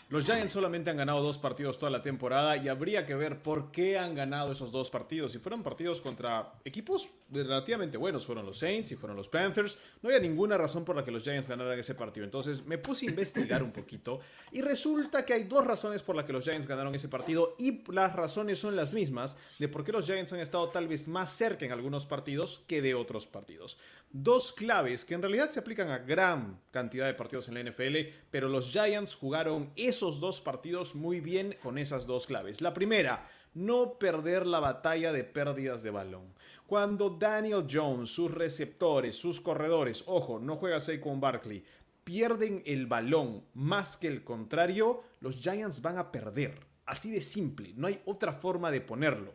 Los Giants solamente han ganado dos partidos toda la temporada y habría que ver por qué han ganado esos dos partidos. Si fueron partidos contra equipos relativamente buenos, fueron los Saints y fueron los Panthers, no había ninguna razón por la que los Giants ganaran ese partido. Entonces me puse a investigar un poquito y resulta que hay dos razones por las que los Giants ganaron ese partido y las razones son las mismas de por qué los Giants han estado tal vez más cerca en algunos partidos que de otros partidos. Dos claves que en realidad se aplican a gran cantidad de partidos en la NFL, pero los Giants jugaron esos dos partidos muy bien con esas dos claves. La primera, no perder la batalla de pérdidas de balón. Cuando Daniel Jones, sus receptores, sus corredores, ojo, no juega con Barkley, pierden el balón más que el contrario, los Giants van a perder. Así de simple, no hay otra forma de ponerlo.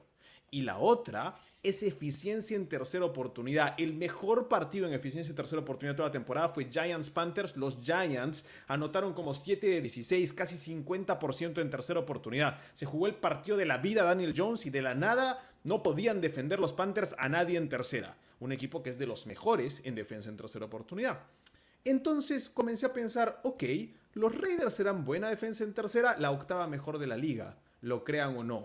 Y la otra es eficiencia en tercera oportunidad. El mejor partido en eficiencia en tercera oportunidad toda la temporada fue Giants Panthers. Los Giants anotaron como 7 de 16, casi 50% en tercera oportunidad. Se jugó el partido de la vida Daniel Jones y de la nada no podían defender los Panthers a nadie en tercera. Un equipo que es de los mejores en defensa en tercera oportunidad. Entonces comencé a pensar, ok, los Raiders serán buena defensa en tercera, la octava mejor de la liga, lo crean o no.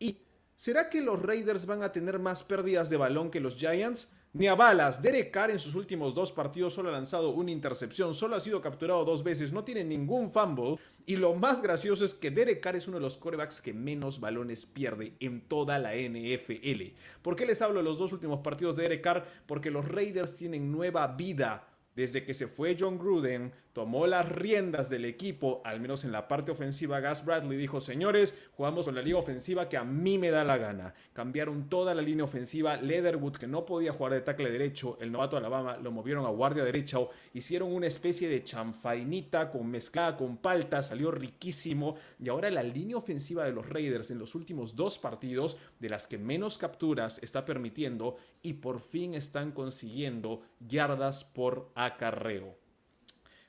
¿Y será que los Raiders van a tener más pérdidas de balón que los Giants? Ni a balas, Derek Carr en sus últimos dos partidos solo ha lanzado una intercepción, solo ha sido capturado dos veces, no tiene ningún fumble. Y lo más gracioso es que Derek Carr es uno de los quarterbacks que menos balones pierde en toda la NFL. ¿Por qué les hablo de los dos últimos partidos de Derek Carr? Porque los Raiders tienen nueva vida Desde que se fue John Gruden, tomó las riendas del equipo, al menos en la parte ofensiva, Gus Bradley dijo, señores, jugamos con la liga ofensiva que a mí me da la gana. Cambiaron toda la línea ofensiva, Leatherwood, que no podía jugar de tackle derecho, el novato Alabama, lo movieron a guardia derecha, o hicieron una especie de chanfainita con mezclada con palta, salió riquísimo, y ahora la línea ofensiva de los Raiders en los últimos dos partidos, de las que menos capturas está permitiendo, y por fin están consiguiendo yardas por acarreo.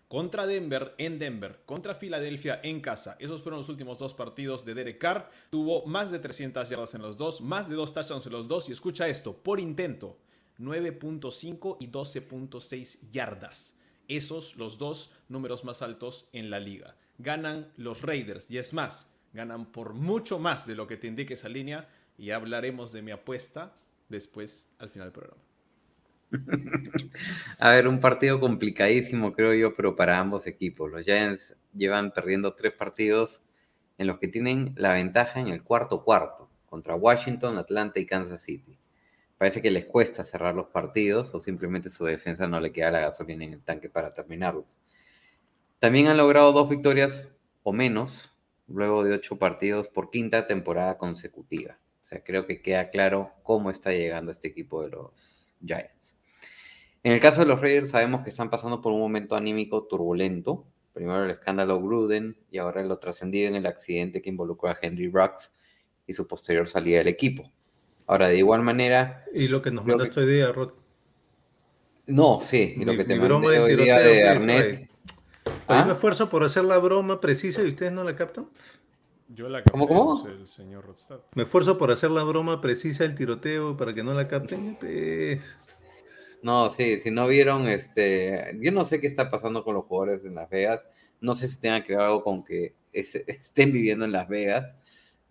Contra Denver en Denver, contra Filadelfia en casa. Esos fueron los últimos dos partidos de Derek Carr. Tuvo más de 300 yardas en los dos, más de dos touchdowns en los dos. Y escucha esto, por intento, 9.5 y 12.6 yardas. Esos los dos números más altos en la liga. Ganan los Raiders y es más, ganan por mucho más de lo que te indique esa línea y hablaremos de mi apuesta después al final del programa. [laughs] A ver, un partido complicadísimo, creo yo, pero para ambos equipos. Los Giants llevan perdiendo tres partidos en los que tienen la ventaja en el cuarto cuarto, contra Washington, Atlanta y Kansas City. Parece que les cuesta cerrar los partidos o simplemente su defensa no le queda la gasolina en el tanque para terminarlos. También han logrado dos victorias o menos luego de ocho partidos por quinta temporada consecutiva. O sea, creo que queda claro cómo está llegando este equipo de los Giants. En el caso de los Raiders sabemos que están pasando por un momento anímico turbulento. Primero el escándalo Gruden y ahora lo trascendido en el accidente que involucró a Henry Rux y su posterior salida del equipo. Ahora, de igual manera... Y lo que nos mandaste hoy día, Rod. No, sí, y lo Mi- que te mandé broma del hoy día de que Arnett. ahí. ¿Ah? Yo me esfuerzo por hacer la broma precisa y ustedes no la captan. Yo la ¿Cómo, capté, cómo? el señor Rodstad. Me esfuerzo por hacer la broma precisa del tiroteo para que no la capten. pues. No, sí, si no vieron, este, yo no sé qué está pasando con los jugadores en Las Vegas. No sé si tenga que ver algo con que es- estén viviendo en Las Vegas,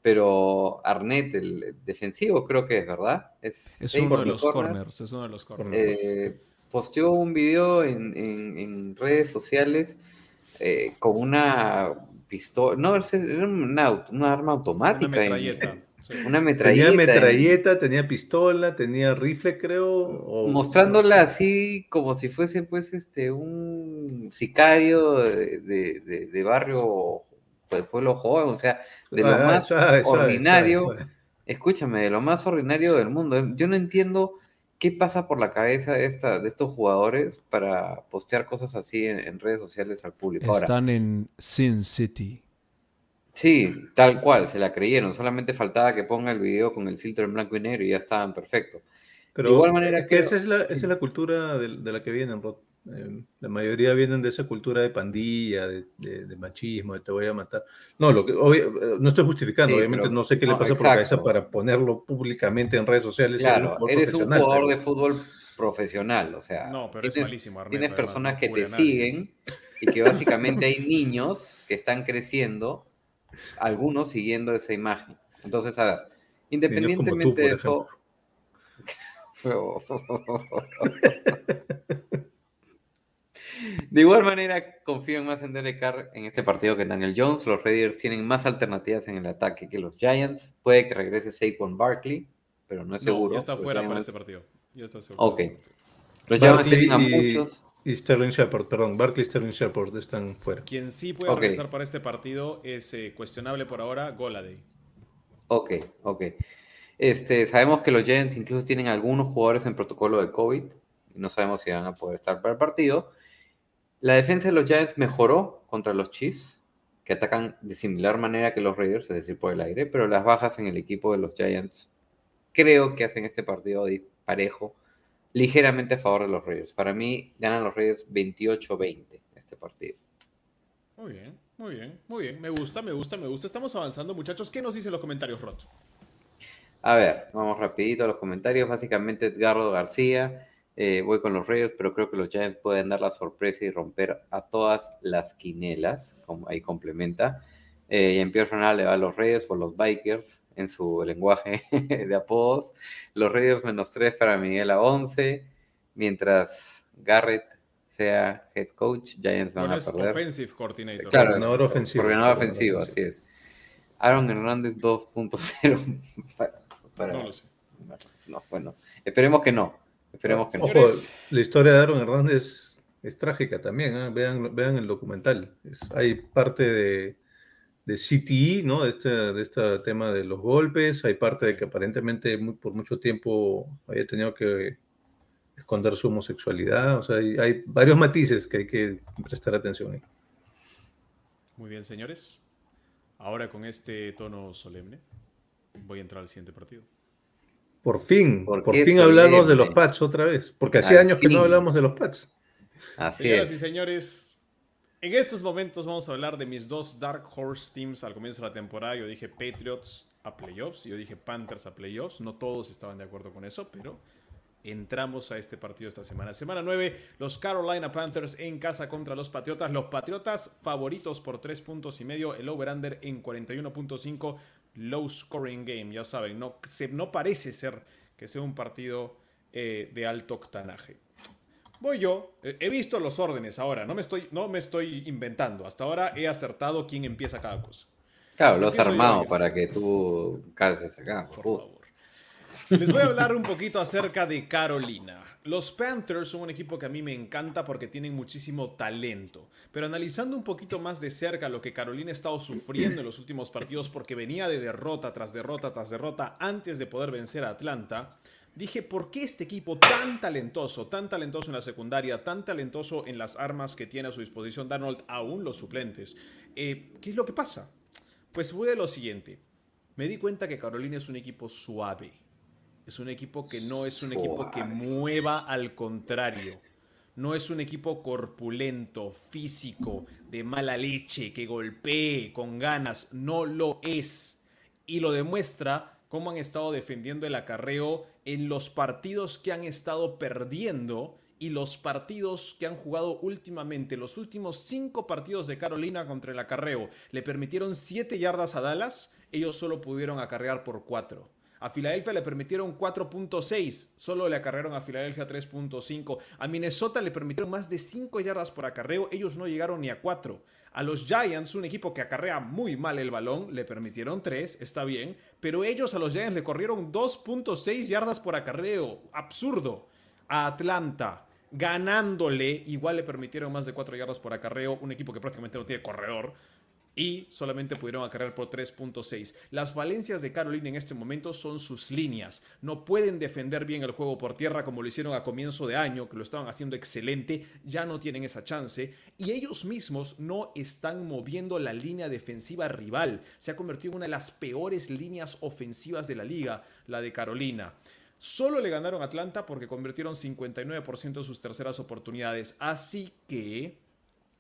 pero Arnett, el defensivo, creo que es verdad. Es, Es uno de los corner. corners, es uno de los corners. Eh, posteó un video en, en- en redes sociales eh, con una pistola, no, era una, auto- una arma Una automática. en- metralleta. sí. una metralleta. Tenía en- metralleta, tenía pistola, tenía rifle, creo. o- mostrándola así como si fuese pues este un sicario de, de- de- de barrio de pueblo joven, o sea, de lo Ah, más sabe, sabe, ordinario, sabe, sabe. escúchame, de lo más ordinario del mundo. Yo no entiendo qué pasa por la cabeza de, esta, de estos jugadores para postear cosas así en, en redes sociales al público. Ahora, Están en Sin City. sí, tal cual, se la creyeron, solamente faltaba que ponga el video con el filtro en blanco y negro y ya estaban perfecto. Pero De igual manera es que creo- esa es la, esa es la cultura de, de la que vienen, Rod. Eh, la mayoría vienen de esa cultura de pandilla, de, de- de machismo, de te voy a matar. No, lo que, obvio- eh, no estoy justificando, Sí, obviamente pero- no sé qué le pasa por la cabeza para ponerlo públicamente en redes sociales. un Claro, eres un jugador pero- de fútbol profesional, o sea, No, pero es tienes, malísimo, Arnett, tienes además, personas no que te siguen y que básicamente hay niños que están creciendo, algunos siguiendo esa imagen. Entonces, a ver, independientemente tú, de eso... [laughs] [laughs] De igual manera, confío más en Derek Carr en este partido que en Daniel Jones. Los Raiders tienen más alternativas en el ataque que los Giants. Puede que regrese Saquon Barkley, pero no es No, seguro. ya está fuera para este partido. Ya está seguro. Ok. Los Giants Barkley tienen a y- muchos. Y Sterling Shepard, perdón, Barkley y Sterling Shepard están fuera. Quien sí puede Ok. regresar para este partido es eh, cuestionable por ahora, Goladay. Ok, ok. Este, sabemos que los Giants incluso tienen algunos jugadores en protocolo de COVID. No sabemos si van a poder estar para el partido. La defensa de los Giants mejoró contra los Chiefs, que atacan de similar manera que los Raiders, es decir, por el aire, pero las bajas en el equipo de los Giants creo que hacen este partido parejo, ligeramente a favor de los Raiders. Para mí ganan los Raiders 28-20 este partido. Muy bien, muy bien, muy bien. Me gusta, me gusta, me gusta. Estamos avanzando, muchachos. ¿Qué nos dicen los comentarios, Rot? A ver, vamos rapidito a los comentarios. Básicamente Edgardo García, eh, voy con los Raiders, pero creo que los Giants pueden dar la sorpresa y romper a todas las quinelas, como ahí complementa. Eh, y en Pierre Fernal le va a los Raiders por los Bikers en su lenguaje [laughs] de apodos. Los Raiders menos 3 para Miguel a 11, mientras Garrett sea head coach, Giants van Bueno, a es perder. offensive coordinator. Claro, Coordinador es- ofensivo. Coordinador ofensivo, así es. Aaron Hernández 2.0 para, para- No lo sé. no, bueno, esperemos que no. Esperemos que no. Ojo, la historia de Aaron Hernández es trágica también, ¿ah? vean, vean el documental. Es- hay parte de, de CTE, ¿no? De este, de este tema de los golpes, hay parte de que aparentemente muy- por mucho tiempo haya tenido que esconder su homosexualidad, o sea, hay, hay varios matices que hay que prestar atención ahí. Muy bien, señores. Ahora con este tono solemne, voy a entrar al siguiente partido. Por fin, ¿Por por fin hablamos de los Pats otra vez, porque hacía años que fin. no hablamos de los Pats. Así Señoras y es. señores, en estos momentos vamos a hablar de mis dos Dark Horse Teams al comienzo de la temporada. Yo dije Patriots a playoffs, yo dije Panthers a playoffs. No todos estaban de acuerdo con eso, pero entramos a este partido esta semana. Semana 9, los Carolina Panthers en casa contra los Patriotas. Los Patriotas favoritos por 3 puntos y medio. El over-under en 41.5. Low scoring game, ya saben. No, se- no parece ser que sea un partido eh, de alto octanaje. Voy yo. Eh, He visto los órdenes ahora. No me, estoy, no me estoy inventando. Hasta ahora he acertado quién empieza cada cosa. Claro, lo has armado para que tú calces acá. Por favor. Les voy a hablar un poquito acerca de Carolina. Los Panthers son un equipo que a mí me encanta porque tienen muchísimo talento. Pero analizando un poquito más de cerca lo que Carolina ha estado sufriendo en los últimos partidos porque venía de derrota tras derrota tras derrota antes de poder vencer a Atlanta, dije, ¿por qué este equipo tan talentoso, tan talentoso en la secundaria, tan talentoso en las armas que tiene a su disposición Darnold, aún los suplentes? Eh, ¿Qué es lo que pasa? Pues voy a lo siguiente. Me di cuenta que Carolina es un equipo suave. Es un equipo que no es un equipo que mueva al contrario. No es un equipo corpulento, físico, de mala leche, que golpee con ganas. No lo es. Y lo demuestra cómo han estado defendiendo el acarreo en los partidos que han estado perdiendo y los partidos que han jugado últimamente. Los últimos cinco partidos de Carolina contra el acarreo le permitieron 7 yardas a Dallas. Ellos solo pudieron acarrear por 4. A Filadelfia le permitieron 4.6, solo le acarrearon a Filadelfia 3.5. A Minnesota le permitieron más de 5 yardas por acarreo, ellos no llegaron ni a 4. A los Giants, un equipo que acarrea muy mal el balón, le permitieron 3, está bien, pero ellos a los Giants le corrieron 2.6 yardas por acarreo, absurdo. A Atlanta, ganándole, igual le permitieron más de 4 yardas por acarreo, un equipo que prácticamente no tiene corredor y solamente pudieron acarrear por 3.6. Las falencias de Carolina en este momento son sus líneas. No pueden defender bien el juego por tierra como lo hicieron a comienzo de año, que lo estaban haciendo excelente, ya no tienen esa chance. Y ellos mismos no están moviendo la línea defensiva rival. Se ha convertido en una de las peores líneas ofensivas de la liga, la de Carolina. Solo le ganaron Atlanta porque convirtieron 59% de sus terceras oportunidades. Así que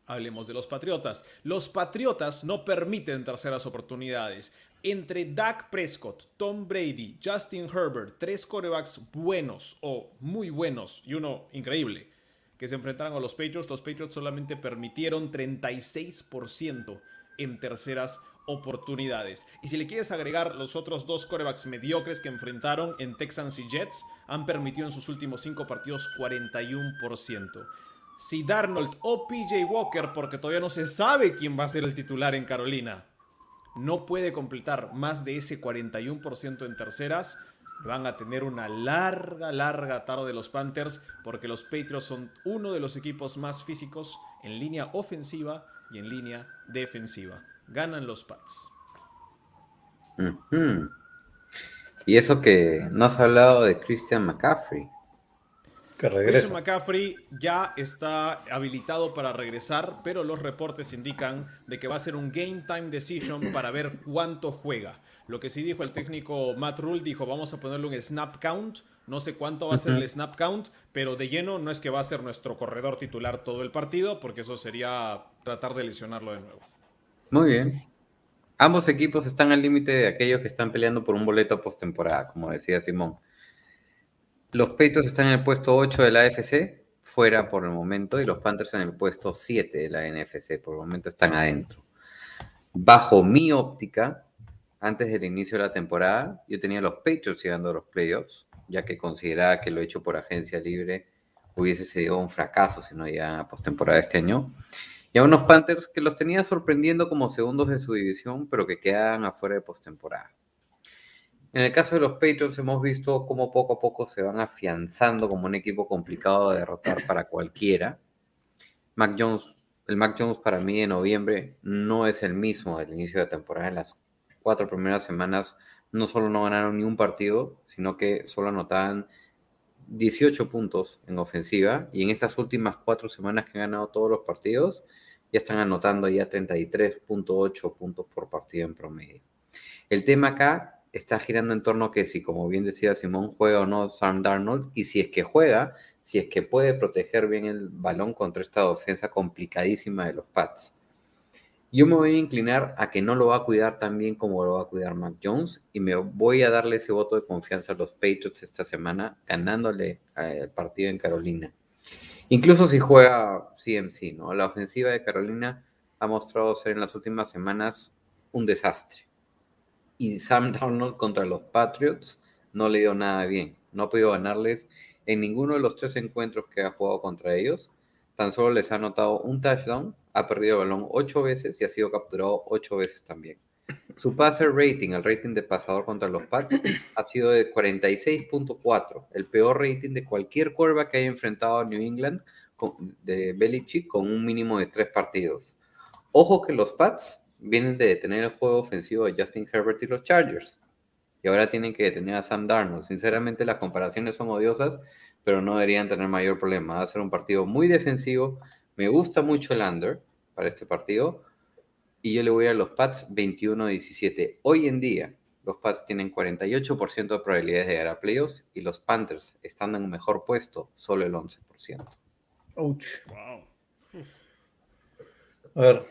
Hablemos de los Patriotas. Los Patriotas no permiten terceras oportunidades. Entre Dak Prescott, Tom Brady, Justin Herbert, tres corebacks buenos o muy buenos y uno increíble que se enfrentaron a los Patriots, los Patriots solamente permitieron 36% en terceras oportunidades. Y si le quieres agregar los otros dos corebacks mediocres que enfrentaron en Texans y Jets, han permitido en sus últimos cinco partidos 41%. Si Darnold o PJ Walker, porque todavía no se sabe quién va a ser el titular en Carolina, no puede completar más de ese 41% en terceras, van a tener una larga, larga tarde los Panthers, porque los Patriots son uno de los equipos más físicos en línea ofensiva y en línea defensiva. Ganan los Pats. Y eso que no has hablado de Christian McCaffrey. Que regresa. McCaffrey ya está habilitado para regresar, pero los reportes indican de que va a ser un game time decision para ver cuánto juega. Lo que sí dijo el técnico Matt Rule, dijo vamos a ponerle un snap count. No sé cuánto va a ser el snap count, pero de lleno no es que va a ser nuestro corredor titular todo el partido, porque eso sería tratar de lesionarlo de nuevo. Muy bien. Ambos equipos están al límite de aquellos que están peleando por un boleto postemporada, como decía Simón. Los Patriots están en el puesto 8 de la AFC, fuera por el momento, y los Panthers en el puesto 7 de la NFC, por el momento están adentro. Bajo mi óptica, antes del inicio de la temporada, yo tenía los Patriots llegando a los playoffs, ya que consideraba que lo hecho por agencia libre hubiese sido un fracaso si no llegaban a postemporada este año. Y a unos Panthers que los tenía sorprendiendo como segundos de su división, pero que quedaban afuera de postemporada. En el caso de los Patriots hemos visto cómo poco a poco se van afianzando como un equipo complicado de derrotar para cualquiera. Mac Jones, el Mac Jones para mí en noviembre no es el mismo del inicio de temporada. En las cuatro primeras semanas no solo no ganaron ni un partido, sino que solo anotaban 18 puntos en ofensiva y en estas últimas cuatro semanas que han ganado todos los partidos ya están anotando ya 33.8 puntos por partido en promedio. El tema acá está girando en torno a que si, como bien decía Simón, juega o no Sam Darnold y si es que juega, si es que puede proteger bien el balón contra esta defensa complicadísima de los Pats. Yo me voy a inclinar a que no lo va a cuidar tan bien como lo va a cuidar Mac Jones y me voy a darle ese voto de confianza a los Patriots esta semana, ganándole el partido en Carolina. Incluso si juega CMC, ¿no? La ofensiva de Carolina ha mostrado ser en las últimas semanas un desastre. Y Sam Darnold contra los Patriots no le dio nada bien. No ha podido ganarles en ninguno de los tres encuentros que ha jugado contra ellos. Tan solo les ha anotado un touchdown ha perdido el balón ocho veces y ha sido capturado ocho veces también. Su passer rating, el rating de pasador contra los Pats, ha sido de 46.4, el peor rating de cualquier cuerva que haya enfrentado a New England de Belichick con un mínimo de tres partidos. Ojo que los Pats vienen de detener el juego ofensivo de Justin Herbert y los Chargers. Y ahora tienen que detener a Sam Darnold. Sinceramente, las comparaciones son odiosas, pero no deberían tener mayor problema. Va a ser un partido muy defensivo, me gusta mucho el under para este partido y yo le voy a los Pats 21-17. Hoy en día, los Pats tienen 48% de probabilidades de llegar a playoffs y los Panthers, estando en un mejor puesto, solo el 11%. Ouch. A ver,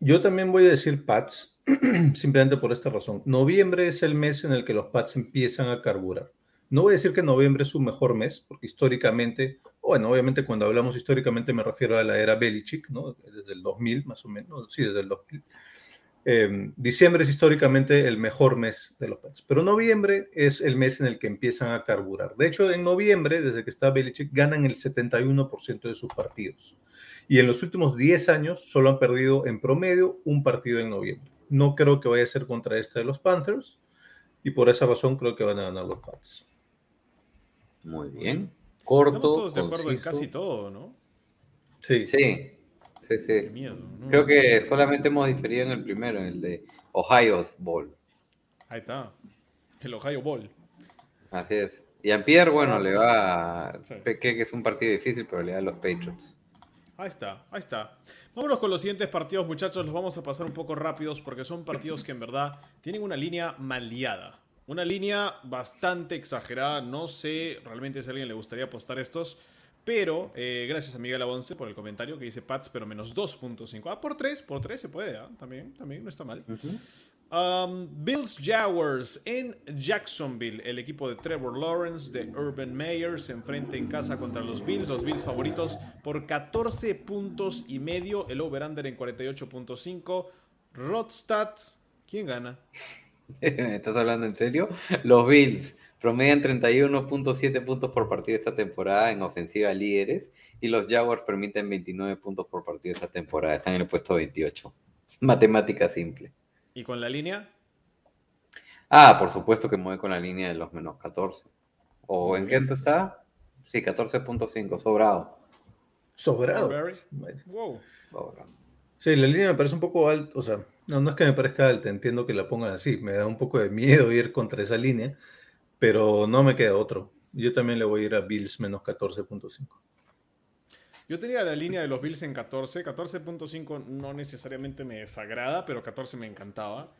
yo también voy a decir Pats, [clears throat] simplemente por esta razón. Noviembre es el mes en el que los Pats empiezan a carburar. No voy a decir que noviembre es su mejor mes, porque históricamente, bueno, obviamente cuando hablamos históricamente me refiero a la era Belichick, ¿no? Desde el 2000 más o menos, sí, desde el 2000. Em, diciembre es históricamente el mejor mes de los Pats, pero noviembre es el mes en el que empiezan a carburar. De hecho, en noviembre, desde que está Belichick, ganan el 71% de sus partidos. Y en los últimos 10 años solo han perdido en promedio un partido en noviembre. No creo que vaya a ser contra este de los Panthers, y por esa razón creo que van a ganar los Pats. Muy bien. Corto. Estamos todos de acuerdo en casi todo, ¿no? Sí. Sí. Sí, sí. Miedo, Creo que solamente hemos diferido en el primero, en el de Ohio Bowl. Ahí está. El Ohio Bowl. Así es. Y a Pierre, bueno, le va. A... Que es un partido difícil, pero le da a los Patriots. Ahí está, ahí está. Vámonos con los siguientes partidos, muchachos. Los vamos a pasar un poco rápidos porque son partidos que en verdad tienen una línea maleada. Una línea bastante exagerada. No sé realmente si a alguien le gustaría apostar estos. Pero eh, gracias a Miguel Abonce por el comentario que dice Pats, pero menos 2.5. Ah, por 3, por 3 se puede, ¿ah? también, también no está mal. Um, Bills Jaguars en Jacksonville. El equipo de Trevor Lawrence, de Urban Meyer, se enfrenta en casa contra los Bills. Los Bills favoritos por 14 puntos y medio. El over-under en 48.5. Rodstad, ¿quién gana? ¿Me [laughs] estás hablando en serio? Los Bills promedian 31.7 puntos por partido esta temporada en ofensiva líderes y los Jaguars permiten 29 puntos por partido esta temporada. Están en el puesto 28. Matemática simple. ¿Y con la línea? Ah, por supuesto que mueve con la línea de los menos 14. ¿O en qué está? Sí, 14.5, sobrado. ¿Sobrado? Wow. Sí, la línea me parece un poco alta, o sea, no, no es que me parezca alta, entiendo que la pongan así, me da un poco de miedo ir contra esa línea, pero no me queda otro. Yo también le voy a ir a Bills menos 14.5. Yo tenía la línea de los Bills en 14. 14.5 no necesariamente me desagrada, pero 14 me encantaba.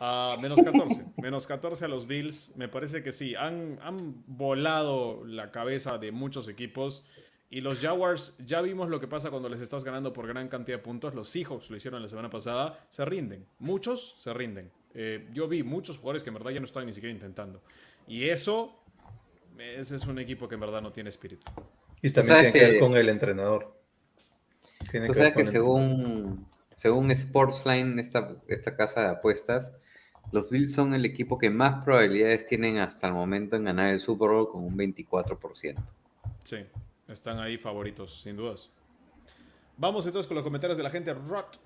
Uh, menos 14. menos 14 a los Bills. Me parece que sí. Han, han volado la cabeza de muchos equipos. Y los Jaguars, ya vimos lo que pasa cuando les estás ganando por gran cantidad de puntos. Los Seahawks lo hicieron la semana pasada. Se rinden. Muchos se rinden. Eh, yo vi muchos jugadores que en verdad ya no estaban ni siquiera intentando. Y eso, ese es un equipo que en verdad no tiene espíritu. Y también tiene que ver con el entrenador. Tiene que sabes que según, según Sportsline, esta, esta casa de apuestas, los Bills son el equipo que más probabilidades tienen hasta el momento en ganar el Super Bowl con un 24%. Sí. Están ahí favoritos, sin dudas. Vamos entonces con los comentarios de la gente. Rot.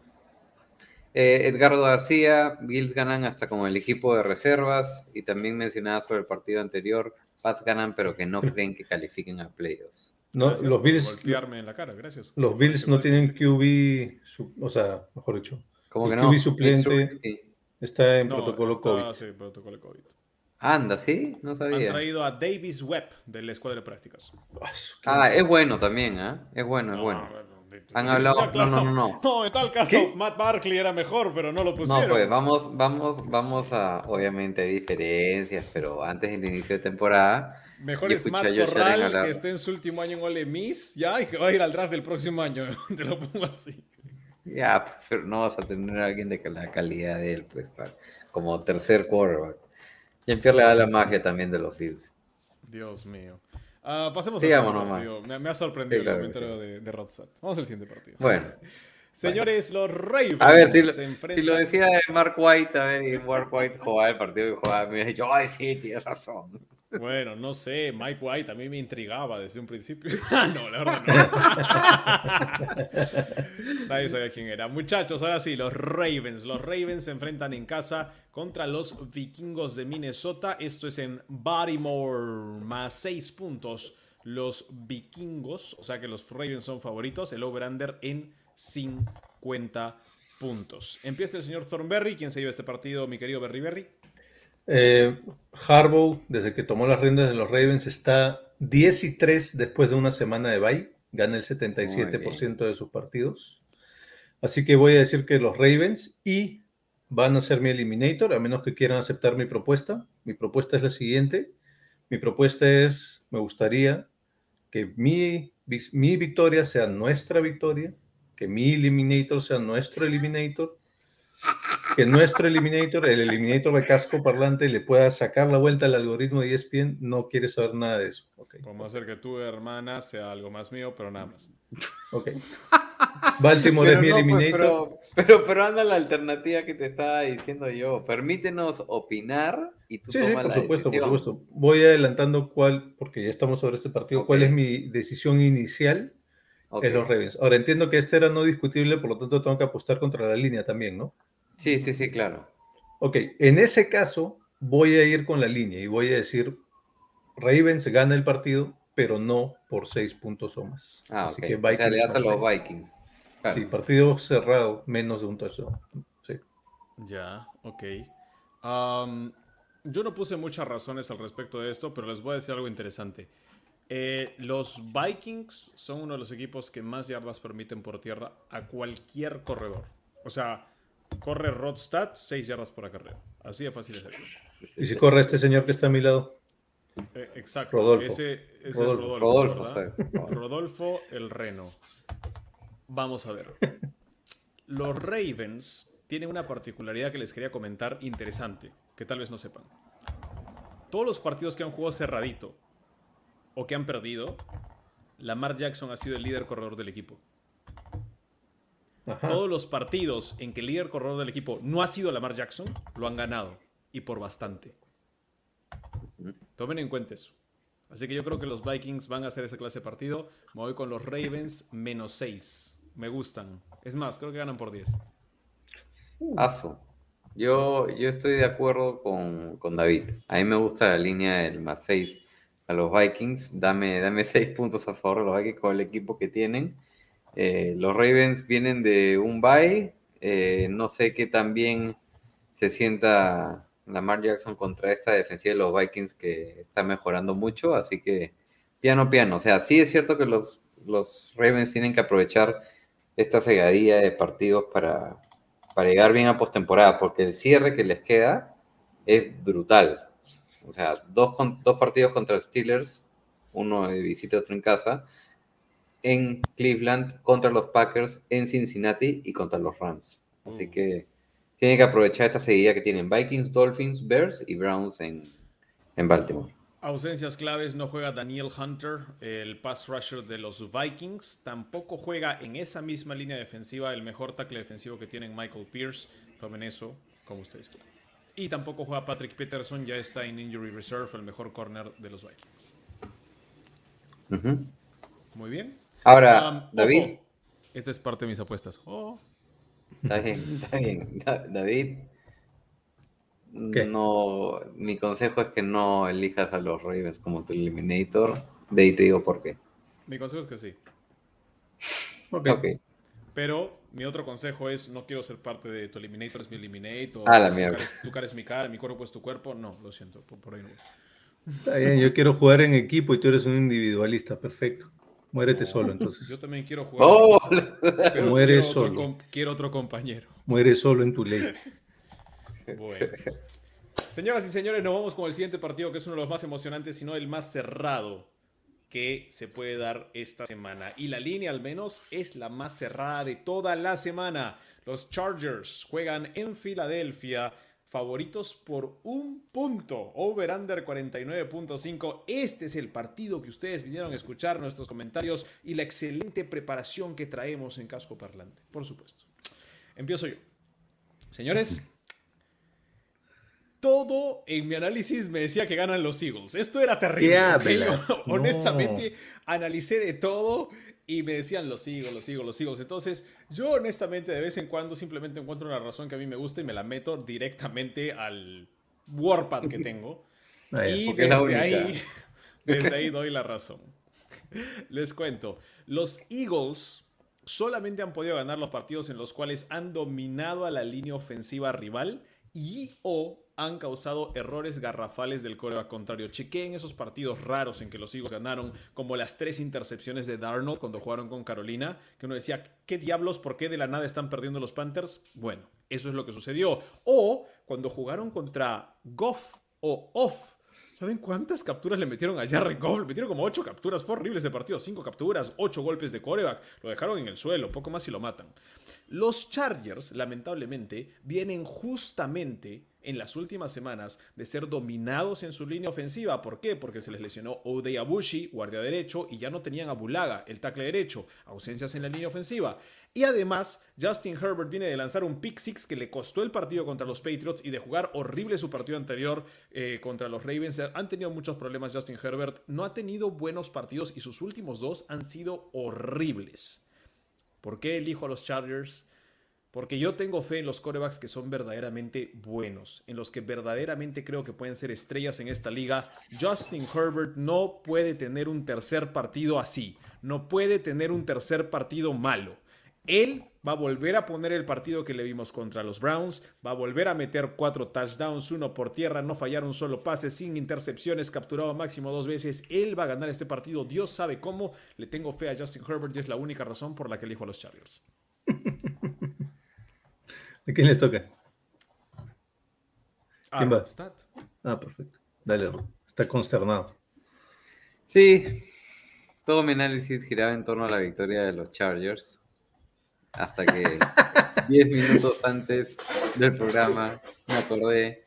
Eh, Edgardo García, Bills ganan hasta con el equipo de reservas y también mencionaba sobre el partido anterior, Pats ganan pero que no [laughs] creen que califiquen a playoffs. No, Gracias los Bills, golpearme en la cara, gracias. los Bills no tienen QB, su- o sea, mejor dicho, ¿Cómo El que no? QB suplente. Sí. está en No, protocolo está- COVID. Sí, protocolo COVID. Anda, ¿sí? No Han sabía. traído a Davis Webb de la escuadra de prácticas. Ah, Ah, es bueno también, ¿ah? Es bueno, es No, bueno. Han sí, hablado- ya, claro. no, no, no, no. No, en tal caso, ¿Qué? Matt Barkley era mejor, pero no lo pusieron. No, pues vamos, vamos, vamos a, obviamente hay diferencias, pero antes del inicio de temporada, Mejor es Matt Corral, que esté en su último año en Ole Miss, ya, y que va a ir al draft del próximo año. [laughs] Te lo pongo así. ya, pero no vas a tener a alguien de la calidad de él, pues, para- como tercer quarterback. Jean-Pierre le da la magia también de los Bills. Dios mío. Ah, pasemos al siguiente partido. Me, me ha sorprendido Sí, claro, el comentario de, de Rodstad. Vamos al siguiente partido. [laughs] Bueno, Señores, los Ravens a ver, si lo, se si enfrentan... lo decía de Mark White, a ver, y Mark White jugaba el partido y jugaba, me hubiera dicho, ay, sí, tienes razón. Bueno, no sé, Mike White a mí me intrigaba desde un principio. [laughs] Ah, no, la verdad no. [laughs] Nadie sabía quién era. Muchachos, ahora sí, los Ravens. Los Ravens se enfrentan en casa contra los vikingos de Minnesota. Esto es en Baltimore, más 6 puntos. Los vikingos, o sea que los Ravens son favoritos. El over-under en 50 puntos. Empieza el señor Thornberry. ¿Quién se lleva este partido, mi querido Berry Berry? Eh, Harbaugh, desde que tomó las riendas de los Ravens, está 10 y 3 después de una semana de bye. Gana el 77% de sus partidos. Así que voy a decir que los Ravens y van a ser mi eliminator, a menos que quieran aceptar mi propuesta. Mi propuesta es la siguiente. Mi propuesta es, me gustaría que mi, mi victoria sea nuestra victoria, que mi eliminator sea nuestro eliminator que nuestro eliminator, el eliminator de casco parlante, le pueda sacar la vuelta al algoritmo de ESPN, no quiere saber nada de eso. Ok, Podemos hacer que tu hermana sea algo más mío, pero nada más. ok. Baltimore es mi no, pues, eliminator. pero, pero, pero anda la alternativa que te estaba diciendo yo. Permítenos opinar y tú Sí, sí, por la supuesto, por decisión. supuesto. Voy adelantando cuál, porque ya estamos sobre este partido, Ok. cuál es mi decisión inicial Ok. en los Ravens. Ahora entiendo que este era no discutible, por lo tanto tengo que apostar contra la línea también, ¿no? Sí, sí, sí, claro. Ok, en ese caso voy a ir con la línea y voy a decir, Ravens gana el partido, pero no por seis puntos o más. Ah, Así ok. que o sea, le das a los seis. Vikings. Claro. Sí, partido cerrado, menos de un touchdown. Sí. Ya, ok. Yo no puse muchas razones al respecto de esto, pero les voy a decir algo interesante. Eh, los Vikings son uno de los equipos que más yardas permiten por tierra a cualquier corredor. O sea, corre Rodstad 6 yardas por acarreo. Así de fácil es eso. Y si corre este señor que está a mi lado, Eh, exacto. Rodolfo. Ese, ese es Rodolfo. Rodolfo. Rodolfo. Rodolfo el Reno. Vamos a ver. Los Ravens tienen una particularidad que les quería comentar interesante, que tal vez no sepan. Todos los partidos que han jugado cerradito o que han perdido, Lamar Jackson ha sido el líder corredor del equipo. Ajá, Todos los partidos en que el líder corredor del equipo no ha sido Lamar Jackson, lo han ganado. Y por bastante. Tomen en cuenta eso. Así que yo creo que los Vikings van a hacer esa clase de partido. Me voy con los Ravens menos 6. Me gustan. Es más, creo que ganan por 10. Aso. Yo, yo estoy de acuerdo con, con David. A mí me gusta la línea del más 6 a los Vikings. Dame, dame 6 puntos a favor de los Vikings con el equipo que tienen. Eh, los Ravens vienen de un bye. Eh, no sé qué tan bien se sienta Lamar Jackson contra esta defensiva de los Vikings que está mejorando mucho. Así que piano, piano. O sea, sí es cierto que los, los Ravens tienen que aprovechar esta cegadilla de partidos para, para llegar bien a postemporada, porque el cierre que les queda es brutal. O sea, dos, dos partidos contra Steelers, uno de visita otro en casa, en Cleveland, contra los Packers, en Cincinnati y contra los Rams. Así Mm. que tienen que aprovechar esta seguida que tienen Vikings, Dolphins, Bears y Browns en, en Baltimore. Ausencias claves, no juega Daniel Hunter, el pass rusher de los Vikings. Tampoco juega en esa misma línea defensiva el mejor tackle defensivo que tienen Michael Pierce. Tomen eso como ustedes quieran. Y tampoco juega Patrick Peterson, ya está en Injury Reserve, el mejor corner de los Vikings. Ujú. Muy bien. Ahora, Um, David, ojo, esta es parte de mis apuestas. Oh, Está bien, está bien. Da- David, ¿Qué? no, mi consejo es que no elijas a los Ravens como tu eliminator. De ahí te digo por qué. Mi consejo es que sí. Ok. Ok. Pero mi otro consejo es, no quiero ser parte de tu Eliminator es mi Eliminator. Ah, la tu mierda. cara es- Tu cara es mi cara, mi cuerpo es tu cuerpo. No, lo siento, por, por ahí no. voy. Está bien, yo quiero jugar en equipo y tú eres un individualista, perfecto. Muérete solo entonces. Yo también quiero jugar. Oh, pero muere quiero otro solo. com- quiero otro compañero. Muere solo en tu ley. Bueno. Señoras y señores, nos vamos con el siguiente partido, que es uno de los más emocionantes, sino el más cerrado que se puede dar esta semana. Y la línea, al menos, es la más cerrada de toda la semana. Los Chargers juegan en Filadelfia, favoritos por un punto. Over-under 49.5. Este es el partido que ustedes vinieron a escuchar, nuestros comentarios y la excelente preparación que traemos en Casco Parlante, por supuesto. Empiezo yo. Señores, todo en mi análisis me decía que ganan los Eagles. Esto era terrible. [laughs] Honestamente, analicé de todo y me decían los Eagles, los Eagles, los Eagles. Entonces, yo honestamente de vez en cuando simplemente encuentro una razón que a mí me gusta y me la meto directamente al Warpad que tengo. [laughs] Ah, y desde ahí, [laughs] desde ahí doy la razón. [laughs] Les cuento, los Eagles solamente han podido ganar los partidos en los cuales han dominado a la línea ofensiva rival y o han causado errores garrafales del coreback contrario. Chequeen esos partidos raros en que los Eagles ganaron, como las tres intercepciones de Darnold cuando jugaron con Carolina, que uno decía, ¿qué diablos? ¿Por qué de la nada están perdiendo los Panthers? Bueno, eso es lo que sucedió. O cuando jugaron contra Goff o Off, ¿Saben cuántas capturas le metieron a Jared Goff? Le metieron como 8 capturas. Fue horrible ese partido. 5 capturas, 8 golpes de coreback. Lo dejaron en el suelo. Poco más y lo matan. Los Chargers, lamentablemente, vienen justamente en las últimas semanas de ser dominados en su línea ofensiva. ¿Por qué? Porque se les lesionó Odey Abushi, guardia derecho, y ya no tenían a Bulaga, el tackle derecho. Ausencias en la línea ofensiva. Y además, Justin Herbert viene de lanzar un pick six que le costó el partido contra los Patriots y de jugar horrible su partido anterior eh, contra los Ravens. Han tenido muchos problemas Justin Herbert. No ha tenido buenos partidos y sus últimos dos han sido horribles. ¿Por qué elijo a los Chargers? Porque yo tengo fe en los corebacks que son verdaderamente buenos, en los que verdaderamente creo que pueden ser estrellas en esta liga. Justin Herbert no puede tener un tercer partido así, no puede tener un tercer partido malo. Él va a volver a poner el partido que le vimos contra los Browns, va a volver a meter cuatro touchdowns, uno por tierra, no fallar un solo pase, sin intercepciones, capturado máximo dos veces. Él va a ganar este partido, Dios sabe cómo. Le tengo fe a Justin Herbert y es la única razón por la que elijo a los Chargers. [laughs] ¿A quién les toca? ¿Quién va? Ah, perfecto. Dale. Está consternado. Sí, todo mi análisis giraba en torno a la victoria de los Chargers. Hasta que [laughs] 10 minutos antes del programa me acordé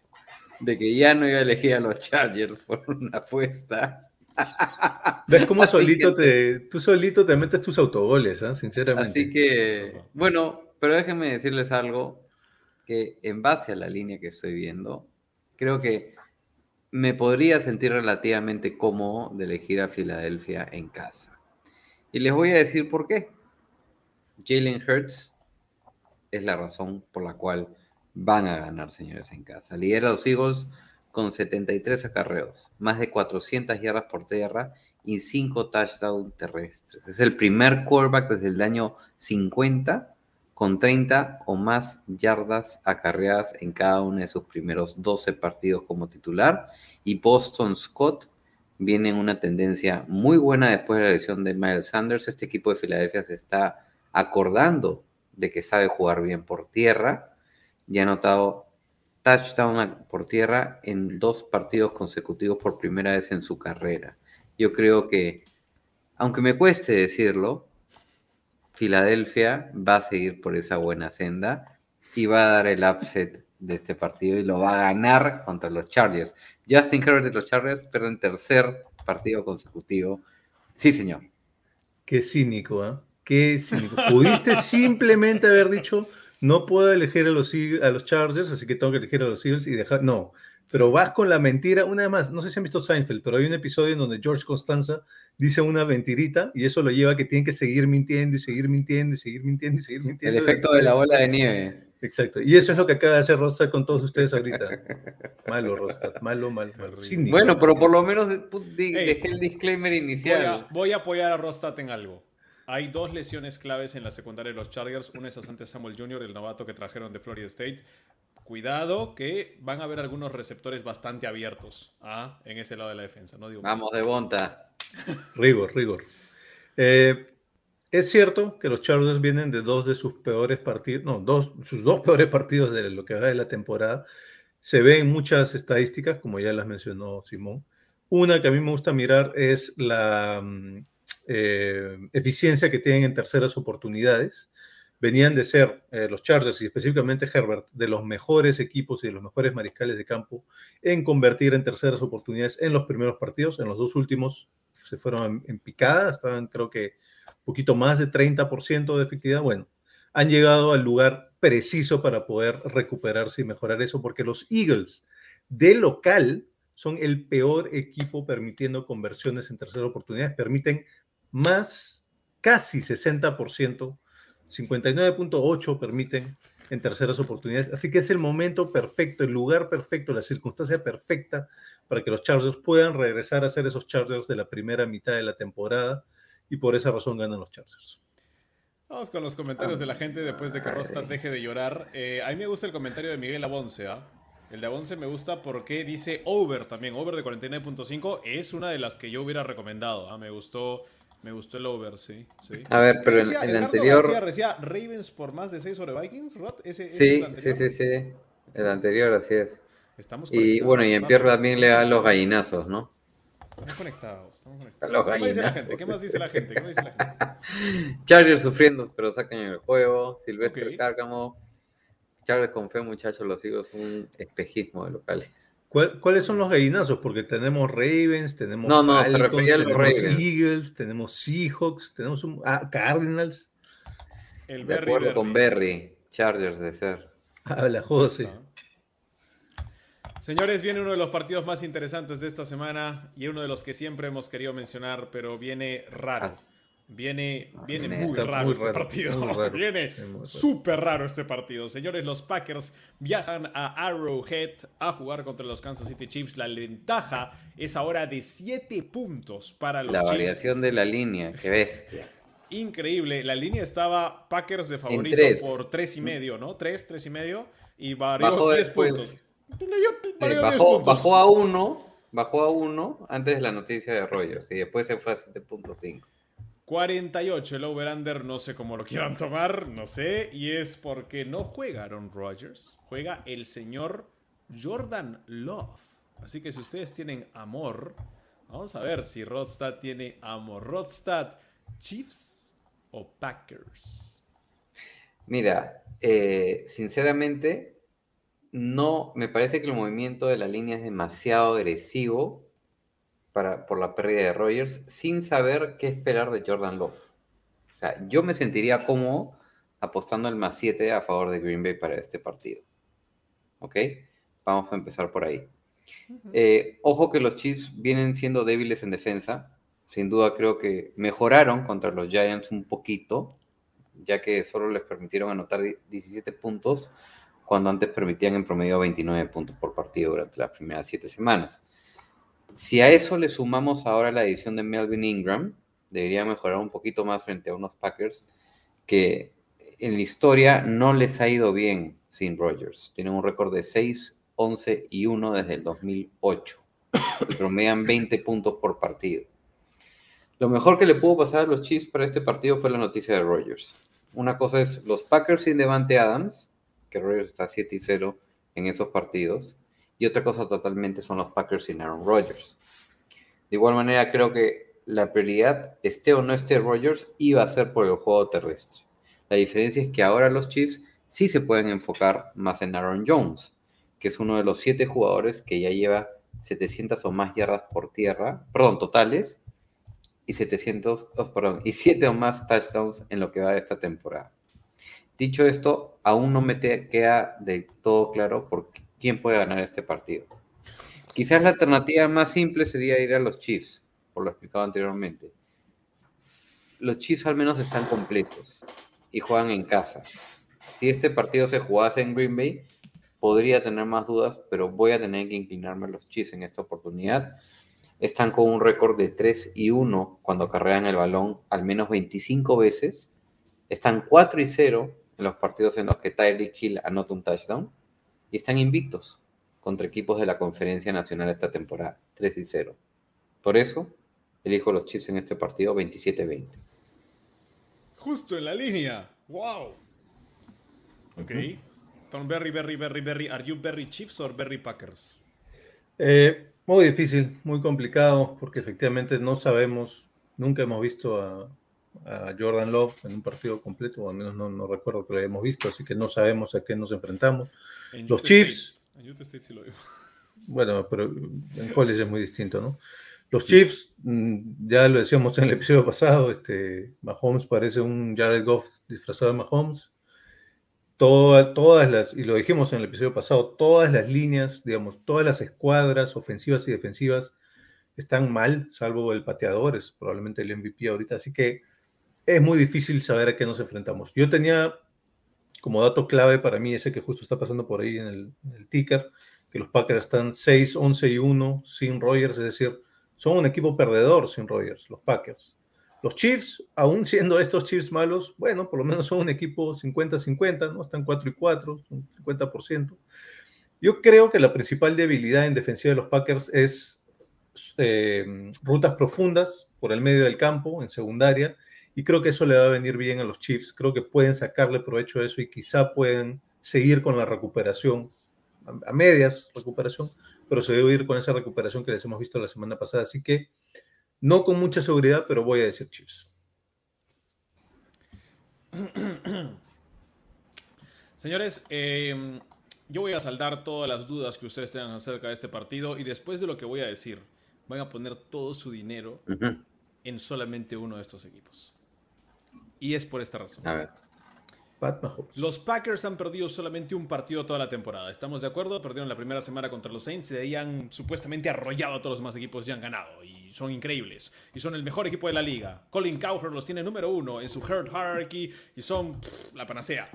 de que ya no iba a elegir a los Chargers por una apuesta. [laughs] ¿Ves cómo Así solito que- te, tú solito te metes tus autogoles, ¿ah? sinceramente? Así que, bueno, pero déjenme decirles algo que en base a la línea que estoy viendo, creo que me podría sentir relativamente cómodo de elegir a Filadelfia en casa. Y les voy a decir por qué. Jalen Hurts es la razón por la cual van a ganar, señores, en casa. Lidera a los Eagles con 73 acarreos, más de 400 yardas por tierra y 5 touchdowns terrestres. Es el primer quarterback desde el año 50 con 30 o más yardas acarreadas en cada uno de sus primeros 12 partidos como titular. Y Boston Scott viene en una tendencia muy buena después de la lesión de Miles Sanders. Este equipo de Filadelfia se está acordando de que sabe jugar bien por tierra y ha anotado touchdown por tierra en dos partidos consecutivos por primera vez en su carrera. Yo creo que, aunque me cueste decirlo, Filadelfia va a seguir por esa buena senda y va a dar el upset de este partido y lo va a ganar contra los Chargers. Justin Herbert de los Chargers, pero en tercer partido consecutivo. Sí, señor. Qué cínico, ¿ah? Qué cínico. Pudiste [laughs] simplemente haber dicho, no puedo elegir a los, a los Chargers, así que tengo que elegir a los Eagles y dejar. No, pero vas con la mentira, una vez más, no sé si han visto Seinfeld, pero hay un episodio en donde George Constanza dice una mentirita y eso lo lleva a que tienen que seguir mintiendo y seguir mintiendo y seguir mintiendo y seguir mintiendo. El efecto de la bola de nieve. Exacto. Y eso es lo que acaba de hacer Rostad con todos ustedes ahorita. Malo, Rostad. Malo, malo. malo. Cínico. Bueno, pero por lo menos dejé el disclaimer Voy inicial. a, voy a apoyar a Rostat en algo. Hay dos lesiones claves en la secundaria de los Chargers. Una es a Sante Samuel Jr., el novato que trajeron de Florida State. Cuidado que van a haber algunos receptores bastante abiertos ¿ah? en ese lado de la defensa. No digo más. Vamos de Bonta. Rigor, rigor. Eh, es cierto que los Chargers vienen de dos de sus peores partidos, no, dos, sus dos peores partidos de lo que va de la temporada. Se ven muchas estadísticas, como ya las mencionó Simón. Una que a mí me gusta mirar es la mm, eh, eficiencia que tienen en terceras oportunidades. Venían de ser eh, los Chargers y específicamente Herbert de los mejores equipos y de los mejores mariscales de campo en convertir en terceras oportunidades en los primeros partidos. En los dos últimos se fueron en, en picada, estaban creo que un poquito más de 30% de efectividad. Bueno, han llegado al lugar preciso para poder recuperarse y mejorar eso, porque los Eagles de local son el peor equipo permitiendo conversiones en terceras oportunidades, permiten más, casi 60%, 59.8 permiten en terceras oportunidades. Así que es el momento perfecto, el lugar perfecto, la circunstancia perfecta para que los Chargers puedan regresar a ser esos Chargers de la primera mitad de la temporada y por esa razón ganan los Chargers. Vamos con los comentarios de la gente después de que Rostat deje de llorar. Eh, a mí me gusta el comentario de Miguel Abonce. ¿ah? El de Abonce me gusta porque dice over también. Over de 49.5 es una de las que yo hubiera recomendado. ¿ah? Me gustó me gustó el over, sí. sí. A ver, pero en Decía- el anterior. García decía Ravens por más de 6 sobre Vikings, Rod. Ese, ese es Sí, el sí, anterior. sí, sí. El anterior, así es. Estamos Y bueno, y en. Pierre también le da los gallinazos, ¿no? Estamos conectados, estamos conectados. Los ¿Qué más dice la gente? ¿Qué más dice la gente? ¿Qué más dice la gente? [laughs] Chargers sufriendo, pero sacan el juego. Silvestre Ok. Cárcamo. Chargers con fe, muchachos, los higos son un espejismo de locales. ¿Cuál- ¿Cuáles son los gallinazos? Porque tenemos Ravens, tenemos No, no, se Falcons, refería a los tenemos Ravens. Eagles, tenemos Seahawks, tenemos un, ah, Cardinals. El De Berry acuerdo con Berry. Berry, Chargers de ser. Habla José. Señores, viene uno de los partidos más interesantes de esta semana y uno de los que siempre hemos querido mencionar, pero viene raro. Viene, viene muy raro muy este raro, partido. muy raro. [laughs] Viene Sí, muy raro. súper raro este partido. Señores, los Packers viajan a Arrowhead a jugar contra los Kansas City Chiefs. La ventaja es ahora de 7 puntos para los La Chiefs. variación de la línea, qué bestia. Increíble. La línea estaba Packers de favorito tres. por 3 y medio, ¿no? 3, 3 y medio. Y varió Bajó 10 después. puntos. Varió- Sí, varió 10 bajó, puntos. bajó a uno, bajó a uno antes de la noticia de Rogers y después se fue a 7.5. 48 el over-under, no sé cómo lo quieran tomar, no sé. Y es porque no juega Aaron Rodgers, juega el señor Jordan Love. Así que si ustedes tienen amor, vamos a ver si Rodstad tiene amor. Rodstad, Chiefs o Packers. Mira, eh, sinceramente, no me parece que el movimiento de la línea es demasiado agresivo para, por la pérdida de Rogers, sin saber qué esperar de Jordan Love. O sea, yo me sentiría cómodo apostando el más 7 a favor de Green Bay para este partido. ¿Ok? Vamos a empezar por ahí. Eh, ojo que los Chiefs vienen siendo débiles en defensa. Sin duda creo que mejoraron contra los Giants un poquito, ya que solo les permitieron anotar di- 17 puntos cuando antes permitían en promedio 29 puntos por partido durante las primeras 7 semanas. Si a eso le sumamos ahora la edición de Melvin Ingram, debería mejorar un poquito más frente a unos Packers que en la historia no les ha ido bien sin Rodgers. Tienen un récord de 6, 11 y 1 desde el 2008. [coughs] Promedian 20 puntos por partido. Lo mejor que le pudo pasar a los Chiefs para este partido fue la noticia de Rodgers. Una cosa es los Packers sin Devante Adams, que Rodgers está 7 y 0 en esos partidos, y otra cosa totalmente son los Packers sin Aaron Rodgers. De igual manera, creo que la prioridad, esté o no esté Rodgers, iba a ser por el juego terrestre. La diferencia es que ahora los Chiefs sí se pueden enfocar más en Aaron Jones, que es uno de los siete jugadores que ya lleva 700 o más yardas por tierra, perdón, totales, y 700, oh, perdón, y 7 o más touchdowns en lo que va de esta temporada. Dicho esto, aún no me queda de todo claro por quién puede ganar este partido. Quizás la alternativa más simple sería ir a los Chiefs, por lo explicado anteriormente. Los Chiefs al menos están completos y juegan en casa. Si este partido se jugase en Green Bay, podría tener más dudas, pero voy a tener que inclinarme a los Chiefs en esta oportunidad. Están con un récord de 3 y 1 cuando carrean el balón al menos 25 veces. Están 4 y 0 en los partidos en los que Tyreek Hill anota un touchdown. Y están invictos contra equipos de la Conferencia Nacional esta temporada, 3 y 0. Por eso, elijo los Chiefs en este partido 27-20. Justo en la línea. ¡Wow! Ok. Tom Berry, Berry, Berry, Berry. ¿Are you Berry Chiefs or Berry Packers? Eh, muy difícil, muy complicado, porque efectivamente no sabemos, nunca hemos visto a, a Jordan Love en un partido completo, o al menos no, no, recuerdo que lo hayamos visto, así que no sabemos a qué nos enfrentamos. En Los Utah Chiefs, State. En Utah State sí lo digo. [laughs] bueno, pero en college es muy distinto, ¿no? Los Chiefs, mm, ya lo decíamos en el episodio pasado, este, Mahomes parece un Jared Goff disfrazado de Mahomes. Toda- todas las, y lo dijimos en el episodio pasado, todas las líneas, digamos, todas las escuadras ofensivas y defensivas están mal, salvo el pateador, es probablemente el MVP ahorita, así que es muy difícil saber a qué nos enfrentamos. Yo tenía como dato clave para mí ese que justo está pasando por ahí en el, en ticker, que los Packers están 6, 11 y 1 sin Rogers, es decir, son un equipo perdedor sin Rogers, los Packers. Los Chiefs, aún siendo estos Chiefs malos, bueno, por lo menos son un equipo 50-50, ¿no? Están 4 y 4, son 50%. Yo creo que la principal debilidad en defensiva de los Packers es eh, rutas profundas por el medio del campo, en secundaria, y creo que eso le va a venir bien a los Chiefs. Creo que pueden sacarle provecho a eso y quizá pueden seguir con la recuperación, a, a medias recuperación, pero se debe ir con esa recuperación que les hemos visto la semana pasada. Así que no con mucha seguridad, pero voy a decir Chiefs. [clears throat] Señores, eh, yo voy a saldar todas las dudas que ustedes tengan acerca de este partido y después de lo que voy a decir, van a poner todo su dinero en solamente uno de estos equipos. Y es por esta razón. A ver. Pat Mahomes. Los Packers han perdido solamente un partido toda la temporada. ¿Estamos de acuerdo? Perdieron la primera semana contra los Saints y de ahí han supuestamente arrollado a todos los demás equipos y han ganado. Y son increíbles. Y son el mejor equipo de la liga. Colin Cowherd los tiene número uno en su Herd Hierarchy y son pff, la panacea.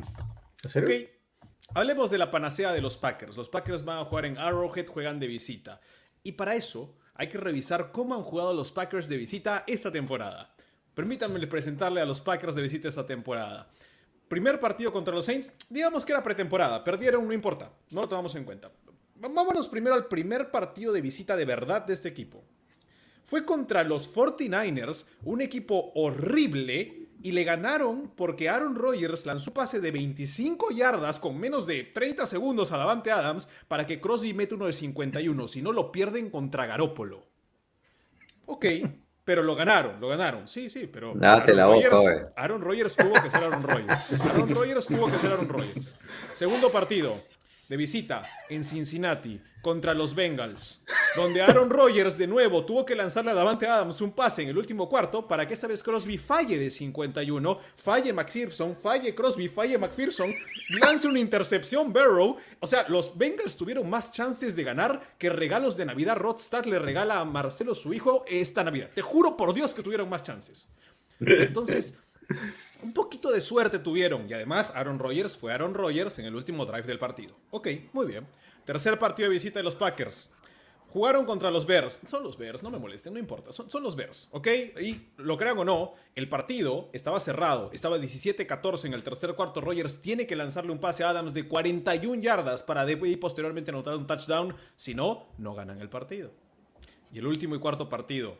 ¿En serio? Ok, hablemos de la panacea de los Packers. Los Packers van a jugar en Arrowhead, juegan de visita. Y para eso hay que revisar cómo han jugado los Packers de visita esta temporada. Permítanme presentarle a los Packers de visita esta temporada. Primer partido contra los Saints, digamos que era pretemporada, perdieron, no importa, no lo tomamos en cuenta. Vámonos primero al primer partido de visita de verdad de este equipo. Fue contra los 49ers, un equipo horrible, y le ganaron porque Aaron Rodgers lanzó un pase de 25 yardas con menos de 30 segundos a Davante Adams para que Crosby mete uno de 51, si no lo pierden contra Garópolo. Ok, pero lo ganaron, lo ganaron. Sí, sí, pero Lávate la boca, Rodgers. Aaron Rodgers tuvo que ser Aaron Rodgers. Aaron [laughs] Rodgers tuvo que ser Aaron Rodgers. Segundo partido de visita en Cincinnati contra los Bengals, donde Aaron Rodgers de nuevo tuvo que lanzarle a Davante Adams un pase en el último cuarto para que esta vez Crosby falle de 51, falle McPherson, falle Crosby, falle McPherson, lance una intercepción Barrow. O sea, los Bengals tuvieron más chances de ganar que regalos de Navidad Rodstad le regala a Marcelo su hijo esta Navidad. Te juro por Dios que tuvieron más chances. Entonces, un poquito de suerte tuvieron. Y además, Aaron Rodgers fue Aaron Rodgers en el último drive del partido. Ok, muy bien. Tercer partido de visita de los Packers. Jugaron contra los Bears. Son los Bears, no me molesten, no importa. Son, los Bears, ¿ok? Y lo crean o no, el partido estaba cerrado. Estaba 17-14 en el tercer cuarto. Rodgers tiene que lanzarle un pase a Adams de 41 yardas para y posteriormente anotar un touchdown. Si no, no ganan el partido. Y el último y cuarto partido.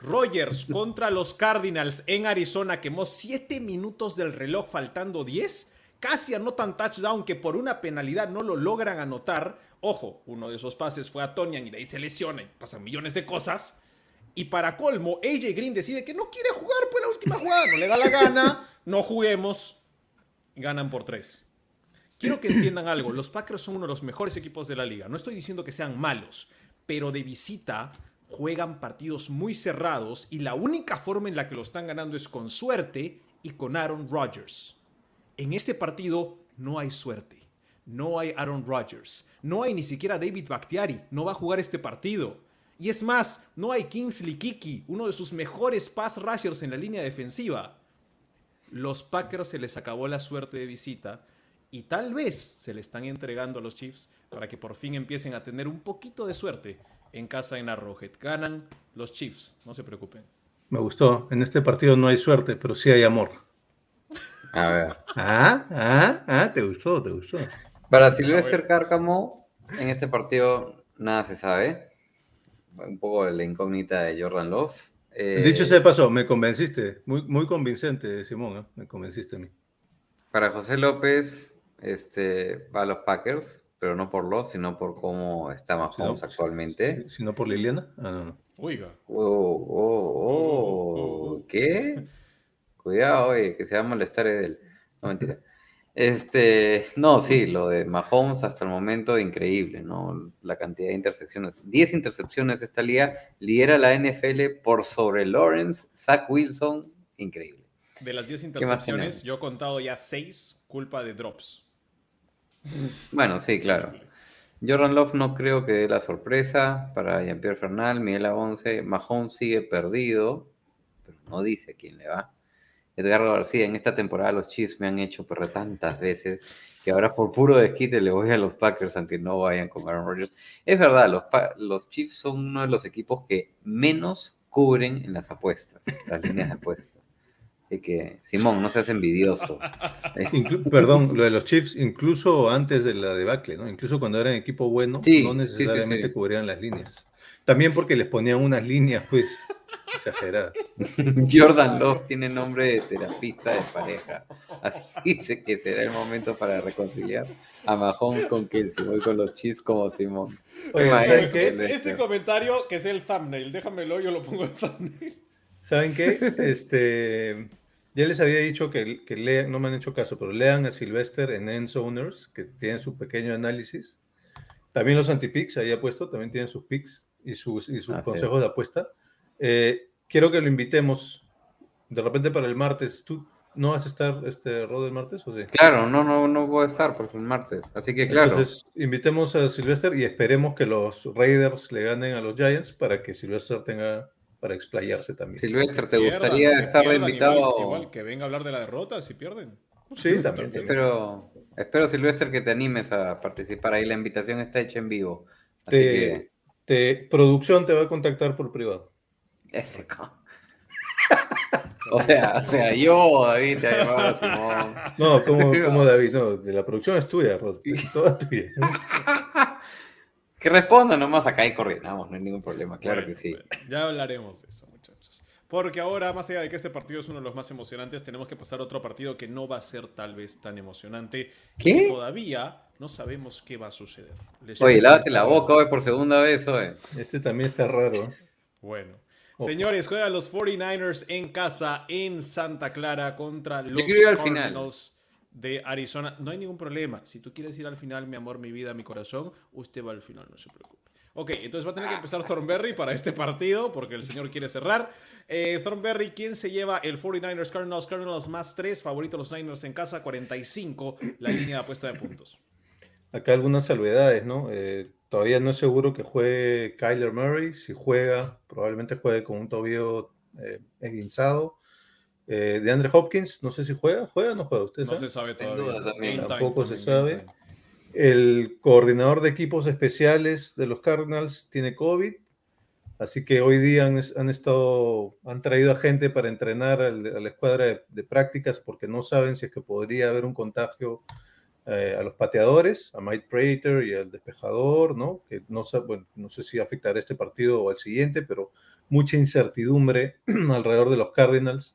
Rogers contra los Cardinals en Arizona quemó 7 minutos del reloj faltando 10. Casi anotan touchdown que por una penalidad no lo logran anotar. Ojo, uno de esos pases fue a Tonian y de ahí se lesiona y pasan millones de cosas. Y para colmo, AJ Green decide que no quiere jugar por la última jugada, no le da la gana, no juguemos. Ganan por 3. Quiero que entiendan algo, los Packers son uno de los mejores equipos de la liga. No estoy diciendo que sean malos, pero de visita juegan partidos muy cerrados y la única forma en la que lo están ganando es con suerte y con Aaron Rodgers. En este partido no hay suerte, no hay Aaron Rodgers, no hay ni siquiera David Bakhtiari, no va a jugar este partido. Y es más, no hay Kingsley Kiki, uno de sus mejores pass rushers en la línea defensiva. Los Packers se les acabó la suerte de visita y tal vez se le están entregando a los Chiefs para que por fin empiecen a tener un poquito de suerte en casa en Arrowhead. Ganan los Chiefs, no se preocupen. Me gustó. En este partido no hay suerte, pero sí hay amor. A ver. Ah, ah, ah, te gustó, te gustó. Para Silvestre Cárcamo, en este partido nada se sabe. Un poco de la incógnita de Jordan Love. Eh, Dicho sea de paso, me convenciste. Muy, muy convincente, Simón. ¿eh? Me convenciste a mí. Para José López, este, va a los Packers, pero no por Love, sino por cómo está Mahomes actualmente. Si, si no por Liliana. Ah, no, no. Oiga. Oh, oh, oh, ¿Qué? Cuidado, oye, que se va a molestar él. No, mentira. Este, no, sí, lo de Mahomes hasta el momento increíble, ¿no? La cantidad de intercepciones. 10 intercepciones esta liga, lidera la NFL por sobre Lawrence, Zach Wilson, increíble. De las 10 más intercepciones, yo he contado ya 6 culpa de drops. Bueno, sí, claro. Jordan Love no creo que dé la sorpresa para Jean-Pierre Fernal, Miguel Abonce. Mahomes sigue perdido, pero no dice quién le va. Edgardo García, en esta temporada los Chiefs me han hecho perder tantas veces que ahora por puro desquite le voy a los Packers aunque no vayan con Aaron Rodgers. Es verdad, los, los Chiefs son uno de los equipos que menos cubren en las apuestas, las líneas de apuestas. Así que, Simón, no seas envidioso. [laughs] Perdón, lo de los Chiefs, incluso antes de la debacle, ¿no? Incluso cuando eran equipo bueno, Sí, no sí, sí, necesariamente sí. cubrían las líneas. También porque les ponían unas líneas, pues, [laughs] exageradas. Jordan Love tiene nombre de terapista de pareja. Así [laughs] dice que será el momento para reconciliar a Mahomes con Kelsey. Voy con los Chiefs como Simón. Maestro. ¿saben qué? Este- Este comentario que es el thumbnail, déjamelo, yo lo pongo en thumbnail. ¿Saben qué? Este, ya les había dicho que, que lean, no me han hecho caso, pero lean a Sylvester en End Owners, que tienen su pequeño análisis. También los anti-picks, ahí ha puesto, también tienen sus picks y sus, y sus Así consejos de apuesta. Eh, quiero que lo invitemos de repente para el martes. ¿Tú no vas a estar, este, Rod, el martes o sí? Claro, no, no, no voy a estar porque el martes. Así que claro. Entonces, invitemos a Sylvester y esperemos que los Raiders le ganen a los Giants para que Sylvester tenga para explayarse también. Silvestre, ¿te Pierdan, gustaría estar invitado? Igual, igual que venga a hablar de la derrota si pierden. Sí, también. también. Espero, espero, Silvestre, que te animes a participar. Ahí la invitación está hecha en vivo. Así Te- que. te- producción te va a contactar por privado. Ese [laughs] O sea, o sea, yo, David, te ha llamado a Simón. No, como, [laughs] como David, no, de la producción es tuya, Rod, es [laughs] toda tuya. Que responda nomás acá y coordinamos, no hay ningún problema, claro Bueno, que sí. bueno, ya hablaremos de eso, muchachos. Porque ahora, más allá de que este partido es uno de los más emocionantes, tenemos que pasar a otro partido que no va a ser tal vez tan emocionante. y ¿Qué? que todavía no sabemos qué va a suceder. Les Oye, lávate la boca hoy por segunda vez, oye. Este también está raro. Bueno. Señores, juegan los 49ers en casa en Santa Clara contra los quiero ir al final. Cardinals de Arizona. No hay ningún problema. Si tú quieres ir al final, mi amor, mi vida, mi corazón, usted va al final, no se preocupe. Ok, entonces va a tener que empezar Thornberry para este partido, porque el señor quiere cerrar. Eh, Thornberry, ¿quién se lleva el 49ers Cardinals? Cardinals más 3, favorito los Niners en casa, 45, la línea de apuesta de puntos. Acá algunas salvedades, ¿no? Eh, todavía no es seguro que juegue Kyler Murray. Si juega, probablemente juegue con un tobillo eh, esguinzado. Eh, de Andre Hopkins, no sé si juega. ¿Juega o no juega? ¿Ustedes No saben? se sabe todavía. duda también. Game time Tampoco se también, sabe. El coordinador de equipos especiales de los Cardinals tiene COVID, así que hoy día han, han estado, han traído a gente para entrenar al- a la escuadra de, de prácticas porque no saben si es que podría haber un contagio eh, a los pateadores, a Mike Prater y al despejador, ¿no? Que no, bueno, no sé si afectará este partido o al siguiente, pero mucha incertidumbre [clears throat] alrededor de los Cardinals.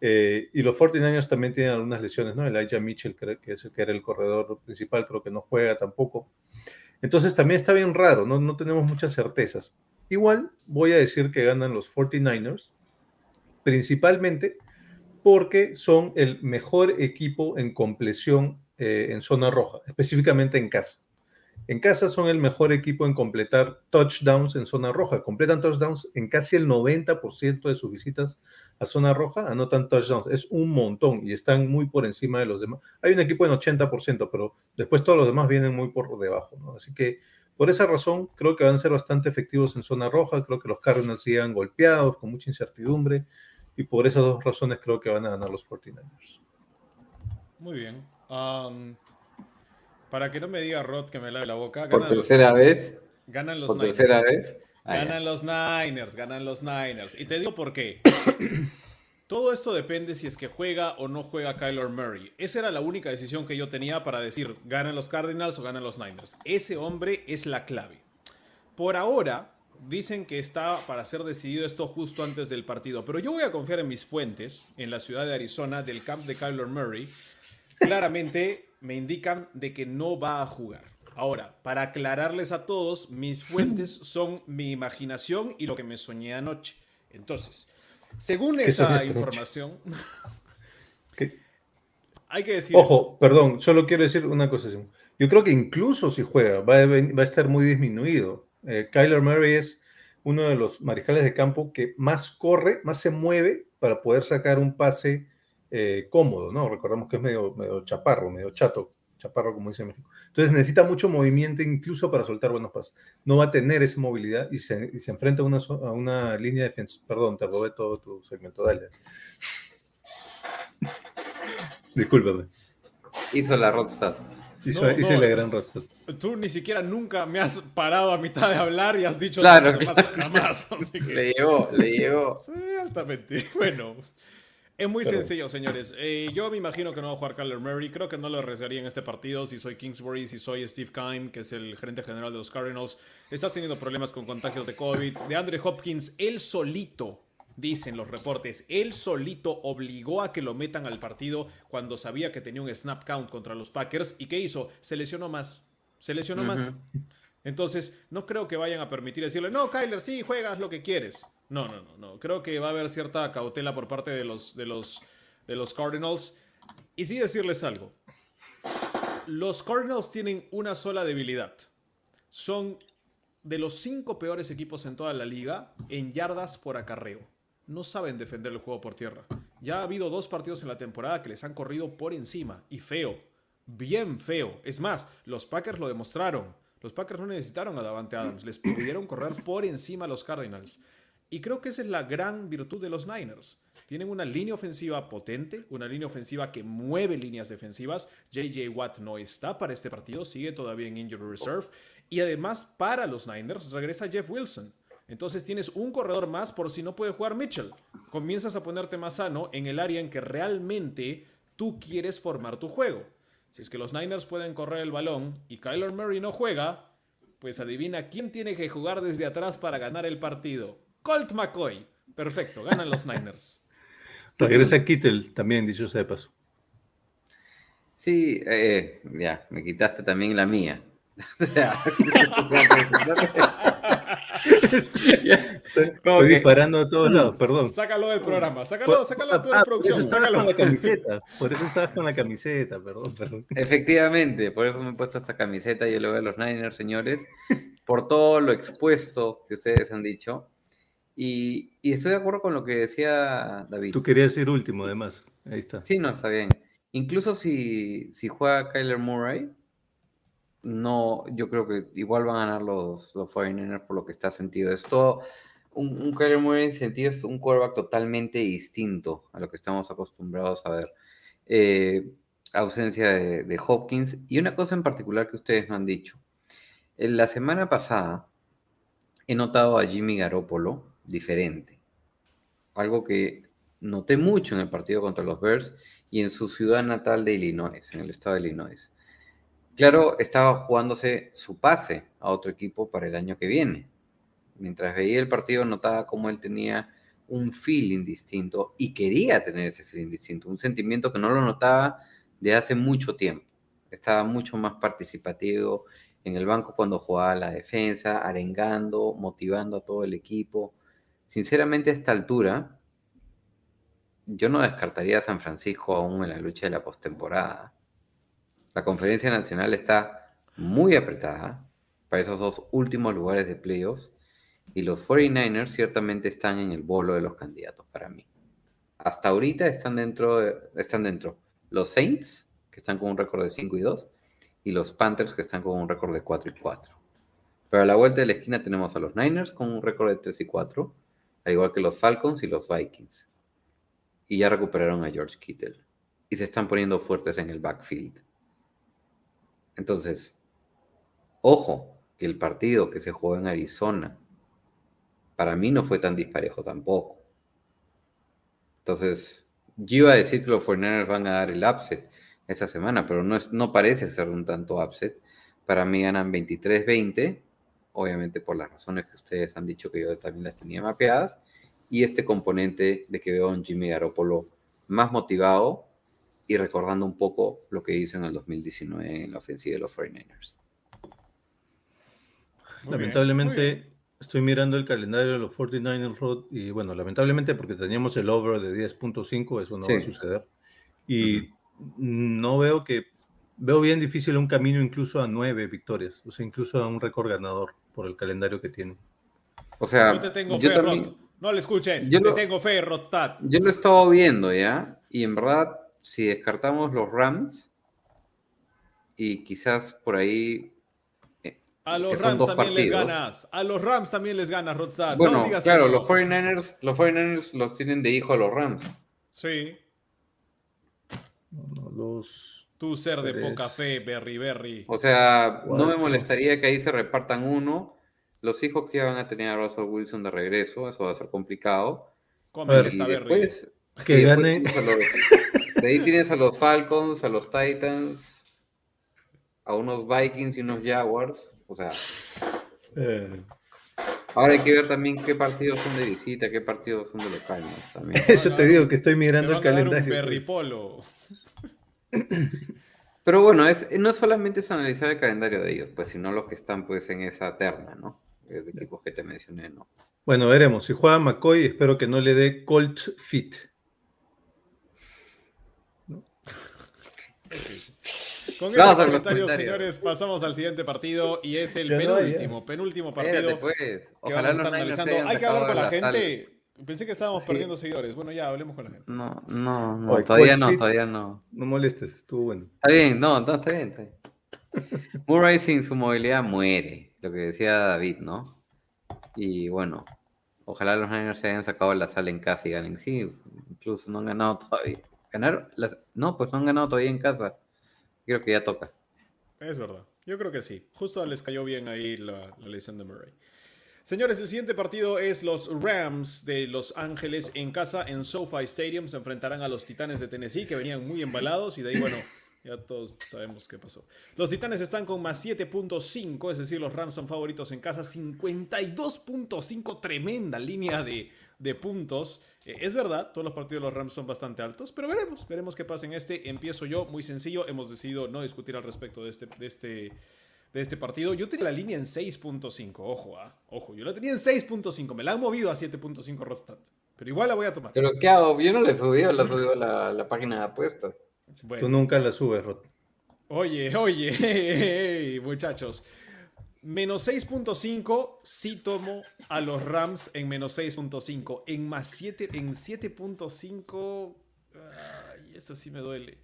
Eh, y los 49ers también tienen algunas lesiones, ¿no? Elijah Mitchell, que es el que era el corredor principal, creo que no juega tampoco. Entonces también está bien raro, no, no tenemos muchas certezas. Igual voy a decir que ganan los 49ers, principalmente porque son el mejor equipo en compleción eh, en zona roja, específicamente en casa. En casa son el mejor equipo en completar touchdowns en zona roja. Completan touchdowns en casi el 90% de sus visitas a zona roja, anotan touchdowns. Es un montón y están muy por encima de los demás. Hay un equipo en 80%, pero después todos los demás vienen muy por debajo. Así que por esa razón creo que van a ser bastante efectivos en zona roja. Creo que los Cardinals sigan golpeados, con mucha incertidumbre. Y por esas dos razones creo que van a ganar los 49ers. Muy bien. Para que no me diga Rod que me lave la boca. Por tercera los, vez. Ganan los Por Niners. tercera vez. Ah, ganan ya. los Niners, ganan los Niners. Y te digo por qué. [coughs] Todo esto depende si es que juega o no juega Kyler Murray. Esa era la única decisión que yo tenía para decir, ganan los Cardinals o ganan los Niners. Ese hombre es la clave. Por ahora, dicen que está para ser decidido esto justo antes del partido, pero yo voy a confiar en mis fuentes en la ciudad de Arizona, del camp de Kyler Murray. Claramente me indican de que no va a jugar. Ahora, para aclararles a todos, mis fuentes [laughs] son mi imaginación y lo que me soñé anoche. Entonces, según ¿Qué esa información, [laughs] hay que decir esto. Ojo, perdón, solo quiero decir una cosa. Yo creo que incluso si juega, va a, ven- va a estar muy disminuido. Eh, Kyler Murray es uno de los mariscales de campo que más corre, más se mueve para poder sacar un pase eh, cómodo, ¿no? Recordamos que es medio, medio chaparro, medio chato, chaparro como dice México. Entonces necesita mucho movimiento incluso para soltar buenos pases. No va a tener esa movilidad y se, y se enfrenta a una, a una línea de defensa. Perdón, te robé todo tu segmento, dale. Discúlpame. Hizo la Rodstad. Hizo, No, hice no. la gran rostro. Tú ni siquiera nunca me has parado a mitad de hablar y has dicho Claro, "No, jamás, jamás. Así que- [laughs] Le llegó, le llegó. Sí, altamente. [laughs] Bueno, es muy sencillo, señores. Eh, yo me imagino que no va a jugar Kyler Murray. Creo que no lo arriesgaría en este partido. Si soy Kingsbury, si soy Steve Keim, que es el gerente general de los Cardinals, estás teniendo problemas con contagios de COVID. De Andre Hopkins, él solito, dicen los reportes, él solito obligó a que lo metan al partido cuando sabía que tenía un snap count contra los Packers. ¿Y qué hizo? Se lesionó más. Se lesionó más. Entonces, no creo que vayan a permitir decirle, no, Kyler, sí, juegas lo que quieres. No, no, no, no. Creo que va a haber cierta cautela por parte de los, de los, de los Cardinals. Y sí decirles algo. Los Cardinals tienen una sola debilidad. Son de los cinco peores equipos en toda la liga en yardas por acarreo. No saben defender el juego por tierra. Ya ha habido dos partidos en la temporada que les han corrido por encima. Y feo. Bien feo. Es más, los Packers lo demostraron. Los Packers no necesitaron a Davante Adams. Les pudieron correr por encima a los Cardinals. Y creo que esa es la gran virtud de los Niners. Tienen una línea ofensiva potente, una línea ofensiva que mueve líneas defensivas. JJ Watt no está para este partido, sigue todavía en Injury Reserve. Y además, para los Niners, regresa Jeff Wilson. Entonces tienes un corredor más por si no puede jugar Mitchell. Comienzas a ponerte más sano en el área en que realmente tú quieres formar tu juego. Si es que los Niners pueden correr el balón y Kyler Murray no juega, pues adivina quién tiene que jugar desde atrás para ganar el partido. Colt McCoy. Perfecto, ganan los Niners. [laughs] Regresa Kittel también, dicho sea de paso. Sí, eh, ya, me quitaste también la mía. [laughs] [laughs] [laughs] Estoy, disparando a todos lados, perdón. Sácalo del programa, sácalo, sácalo tú de Ah, la por eso producción, estabas sácalo. con la camiseta. [laughs] Por eso estabas con la camiseta, perdón, perdón. Efectivamente, por eso me he puesto esta camiseta y yo le voy a los Niners, señores, por todo lo expuesto que ustedes han dicho. Y, y estoy de acuerdo con lo que decía David. Tú querías ir último, además. Ahí está. Sí, no, está bien. Incluso si, si juega Kyler Murray, no, yo creo que igual van a ganar los, los 49ers por lo que está sentido. Es todo, un, un Kyler Murray en sentido es un quarterback totalmente distinto a lo que estamos acostumbrados a ver. Eh, ausencia de, de Hopkins. Y una cosa en particular que ustedes no han dicho. En la semana pasada he notado a Jimmy Garoppolo diferente. Algo que noté mucho en el partido contra los Bears y en su ciudad natal de Illinois, en el estado de Illinois. Claro, estaba jugándose su pase a otro equipo para el año que viene. Mientras veía el partido notaba cómo él tenía un feeling distinto y quería tener ese feeling distinto, un sentimiento que no lo notaba de hace mucho tiempo. Estaba mucho más participativo en el banco cuando jugaba la defensa, arengando, motivando a todo el equipo. Sinceramente, a esta altura, yo no descartaría a San Francisco aún en la lucha de la postemporada. La conferencia nacional está muy apretada para esos dos últimos lugares de playoffs. Y los 49ers ciertamente están en el bolo de los candidatos para mí. Hasta ahorita están dentro, de- están dentro los Saints, que están con un récord de 5 y 2, y los Panthers, que están con un récord de 4 y 4. Pero a la vuelta de la esquina tenemos a los Niners con un récord de 3 y 4, al igual que los Falcons y los Vikings. Y ya recuperaron a George Kittle. Y se están poniendo fuertes en el backfield. Entonces, ojo, que el partido que se jugó en Arizona, para mí no fue tan disparejo tampoco. Entonces, yo iba a decir que los 49ers van a dar el upset esta semana, pero no, es, no parece ser un tanto upset. Para mí ganan 23-20, obviamente por las razones que ustedes han dicho que yo también las tenía mapeadas, y este componente de que veo a un Jimmy Garoppolo más motivado y recordando un poco lo que hizo en el 2019 en la ofensiva de los 49ers. Muy bien, lamentablemente, bien. Estoy mirando el calendario de los 49ers Road y bueno, lamentablemente porque teníamos el over de 10.5, eso no va a Sí. suceder. Y no veo que, veo bien difícil un camino incluso a nueve victorias, o sea, incluso a un récord ganador por el calendario que tiene. O sea, Yo te tengo yo fe, también, Rod. No le escuches. Yo te lo- tengo fe, Rodstad. yo lo he estado viendo ya, y en verdad, si descartamos los Rams, y quizás por ahí A los Rams también les ganas. A los Rams también les ganas, Rodstad. Bueno, no digas claro, no. los 49ers, los 49ers los tienen de hijo a los Rams. Sí. Uno, dos, Tú ser de Tres. poca fe, Berry Berry. O sea, no me molestaría que ahí se repartan uno. Los Seahawks ya van a tener a Russell Wilson de regreso, eso va a ser complicado. Come esta Y Berry. después, Que y después gane. tienes a los- de ahí tienes a los Falcons, a los Titans, a unos Vikings y unos Jaguars. O sea, eh, ahora hay que ver también qué partidos son de visita, qué partidos son de local. ¿no? También. [laughs] Eso te digo que estoy mirando el dar un calendario. Pues. Polo. [laughs] Pero bueno, es, no solamente es analizar el calendario de ellos, pues, sino los que están pues en esa terna, ¿no? De equipos que te mencioné, ¿no? Bueno, veremos. Si juega McCoy, espero que no le dé Colt Fit. Con Vamos esos a los comentarios, comentarios. señores, pasamos al siguiente partido y es el Ya no penúltimo, penúltimo partido Espérate, pues. que vamos a estar analizando. Hay que hablar con la sal. gente. Pensé que estábamos Sí. perdiendo seguidores. Bueno, ya hablemos con la gente. No, no, no, Oye, todavía no, Fit. todavía no. No molestes, estuvo bueno. Está bien, no, no, está bien, está bien. Murray sin su movilidad muere, lo que decía David, ¿no? Y bueno, ojalá los Niners se hayan sacado la sala en casa y ganen. Sí, incluso no han ganado todavía. ¿Ganaron? Las... No, pues no han ganado todavía en casa. Creo que ya toca. Es verdad. Yo creo que sí. Justo les cayó bien ahí la, la lesión de Murray. Señores, el siguiente partido es los Rams de Los Ángeles en casa en SoFi Stadium. Se enfrentarán a los Titanes de Tennessee que venían muy embalados y de ahí, bueno, ya todos sabemos qué pasó. Los Titanes están con más 7.5, es decir, los Rams son favoritos en casa. 52.5, tremenda línea de, de puntos. Eh, es verdad, todos los partidos de los Rams son bastante altos, pero veremos, veremos qué pasa en este. Empiezo yo, muy sencillo. Hemos decidido no discutir al respecto de este, de este, de este partido. Yo tenía la línea en 6.5, ojo, ah, ojo, yo la tenía en 6.5, me la han movido a 7.5 Rodstad, pero igual la voy a tomar. Pero ¿qué hago? Yo no le subí, la subí a la, la página de apuestas. Bueno. Tú nunca la subes, Rod. Oye, oye, [laughs] muchachos. Menos 6.5, sí tomo a los Rams en menos 6.5. En más 7, en 7.5, ay, eso sí me duele.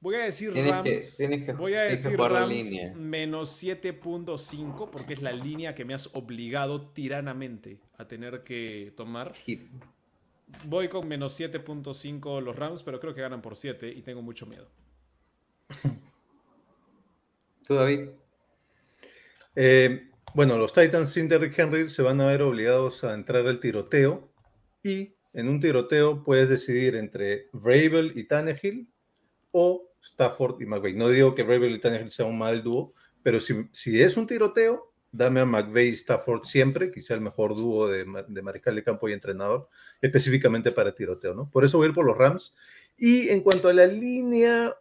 Voy a decir Tienes Rams. que- que- voy a decir Rams menos 7.5 porque es la línea que me has obligado tiranamente a tener que tomar. Sí. Voy con menos 7.5 los Rams, pero creo que ganan por 7 y tengo mucho miedo. [laughs] ¿Tú, David? Eh, bueno, los Titans sin Derrick Henry se van a ver obligados a entrar al tiroteo y en un tiroteo puedes decidir entre Vrabel y Tannehill o Stafford y McVay. No digo que Vrabel y Tannehill sea un mal dúo, pero si, si es un tiroteo, dame a McVay y Stafford siempre, quizá el mejor dúo de, ma- de mariscal de campo y entrenador, específicamente para tiroteo, ¿no? Por eso voy a ir por los Rams. Y en cuanto a la línea...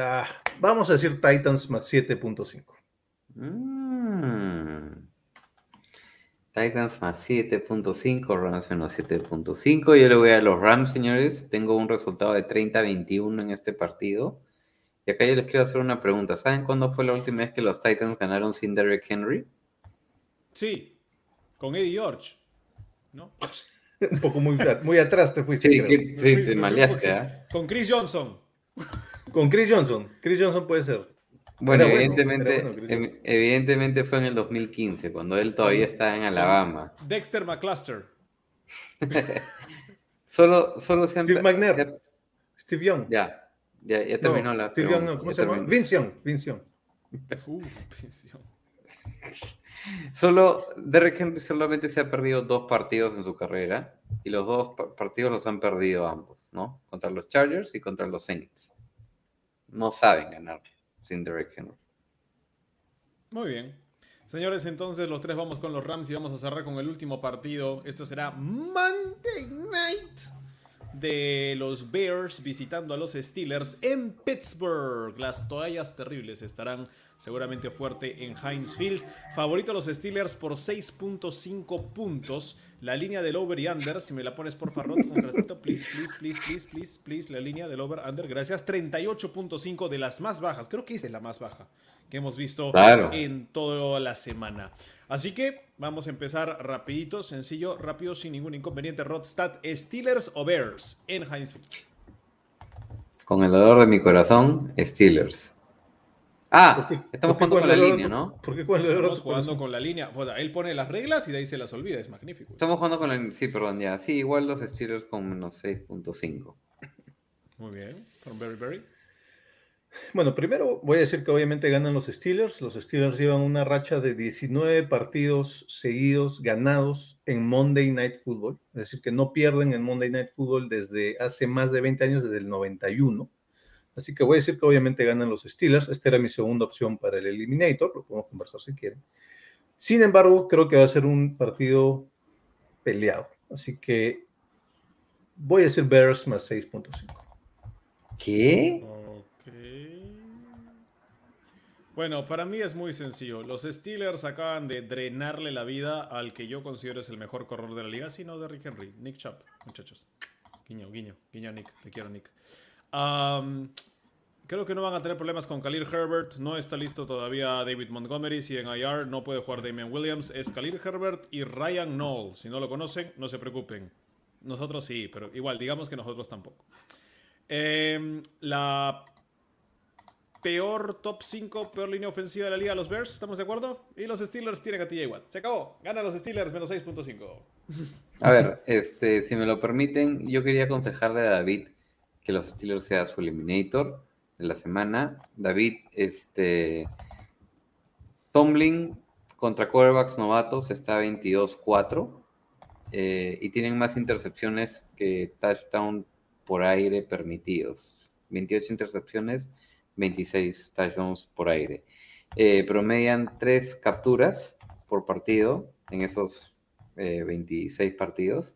ah, vamos a decir Titans más 7.5. Mm. Titans más 7.5, Rams menos 7.5. Yo le voy a los Rams, señores. Tengo un resultado de 30-21 en este partido. Y acá yo les quiero hacer una pregunta. ¿Saben cuándo fue la última vez que los Titans ganaron sin Derrick Henry? Sí, con Eddie George. ¿No? [laughs] Un poco muy, muy atrás te fuiste. Sí, creo. que- sí, te maleaste, ¿ah? Con Chris Johnson. Con Chris Johnson. Chris Johnson puede ser. Bueno, Era evidentemente, bueno, Johnson. evidentemente fue en el 2015, cuando él todavía estaba en Alabama. Dexter McCluster. [laughs] Solo, solo se han... Steve McNair. se Steve Young. Ya, ya, ya terminó No, la Steve Young, no. ¿Cómo ya se llama? Vince Young. Vince Young. [laughs] Solo, Derrick Henry solamente se ha perdido dos partidos en su carrera y los dos pa- partidos los han perdido ambos, ¿no? Contra los Chargers y contra los Saints. No saben ganar sin Derrick Henry. Muy bien. Señores, entonces los tres vamos con los Rams y vamos a cerrar con el último partido. Esto será Monday Night de los Bears visitando a los Steelers en Pittsburgh. Las toallas terribles estarán seguramente fuerte en Heinz Field. Favorito a los Steelers por 6.5 puntos. La línea del over y under, si me la pones por favor un ratito, please, please, please, please, please, please, la línea del over under, gracias. 38.5 de las más bajas, creo que es de la más baja que hemos visto Claro. en toda la semana. Así que vamos a empezar rapidito, sencillo, rápido, sin ningún inconveniente. Rodstad, Steelers o Bears en Heinz Field. Con el dolor de mi corazón, Steelers. Ah, ¿Por qué- estamos jugando con la línea, otro- ¿no? ¿Por qué Estamos jugando corazón? con la línea. Bueno, él pone las reglas y de ahí se las olvida, es magnífico. Estamos jugando con la Sí, perdón, ya. Sí, igual los Steelers con menos 6.5. Muy bien, con Berry Berry. Bueno, primero voy a decir que obviamente ganan los Steelers. Los Steelers llevan una racha de 19 partidos seguidos ganados en Monday Night Football. Es decir, que no pierden en Monday Night Football desde hace más de 20 años, desde el 91. Así que voy a decir que obviamente ganan los Steelers. Esta era mi segunda opción para el Eliminator. Lo podemos conversar si quieren. Sin embargo, creo que va a ser un partido peleado. Así que voy a decir Bears más 6.5. ¿Qué? Ok. Bueno, para mí es muy sencillo. Los Steelers acaban de drenarle la vida al que yo considero es el mejor corredor de la liga, sino de Rick Henry, Nick Chubb, muchachos. Guiño, guiño, guiño a Nick, te quiero Nick. Creo que no van a tener problemas con Khalil Herbert, no está listo todavía David Montgomery, si en IR no puede jugar Damian Williams, es Khalil Herbert y Ryan Knoll. Si no lo conocen, no se preocupen. Nosotros sí, pero igual, digamos que nosotros tampoco. Em, la peor top 5, peor línea ofensiva de la liga, los Bears, ¿estamos de acuerdo? Y los Steelers tienen a TJ Watt. Se acabó. Ganan los Steelers menos 6.5. A ver, este, si me lo permiten, yo quería aconsejarle a David que los Steelers sea su eliminator de la semana. David, este, Tomlin contra quarterbacks novatos está 22-4 eh, y tienen más intercepciones que touchdown por aire permitidos. 28 intercepciones, 26 touchdowns por aire. Eh, promedian 3 capturas por partido en esos eh, 26 partidos.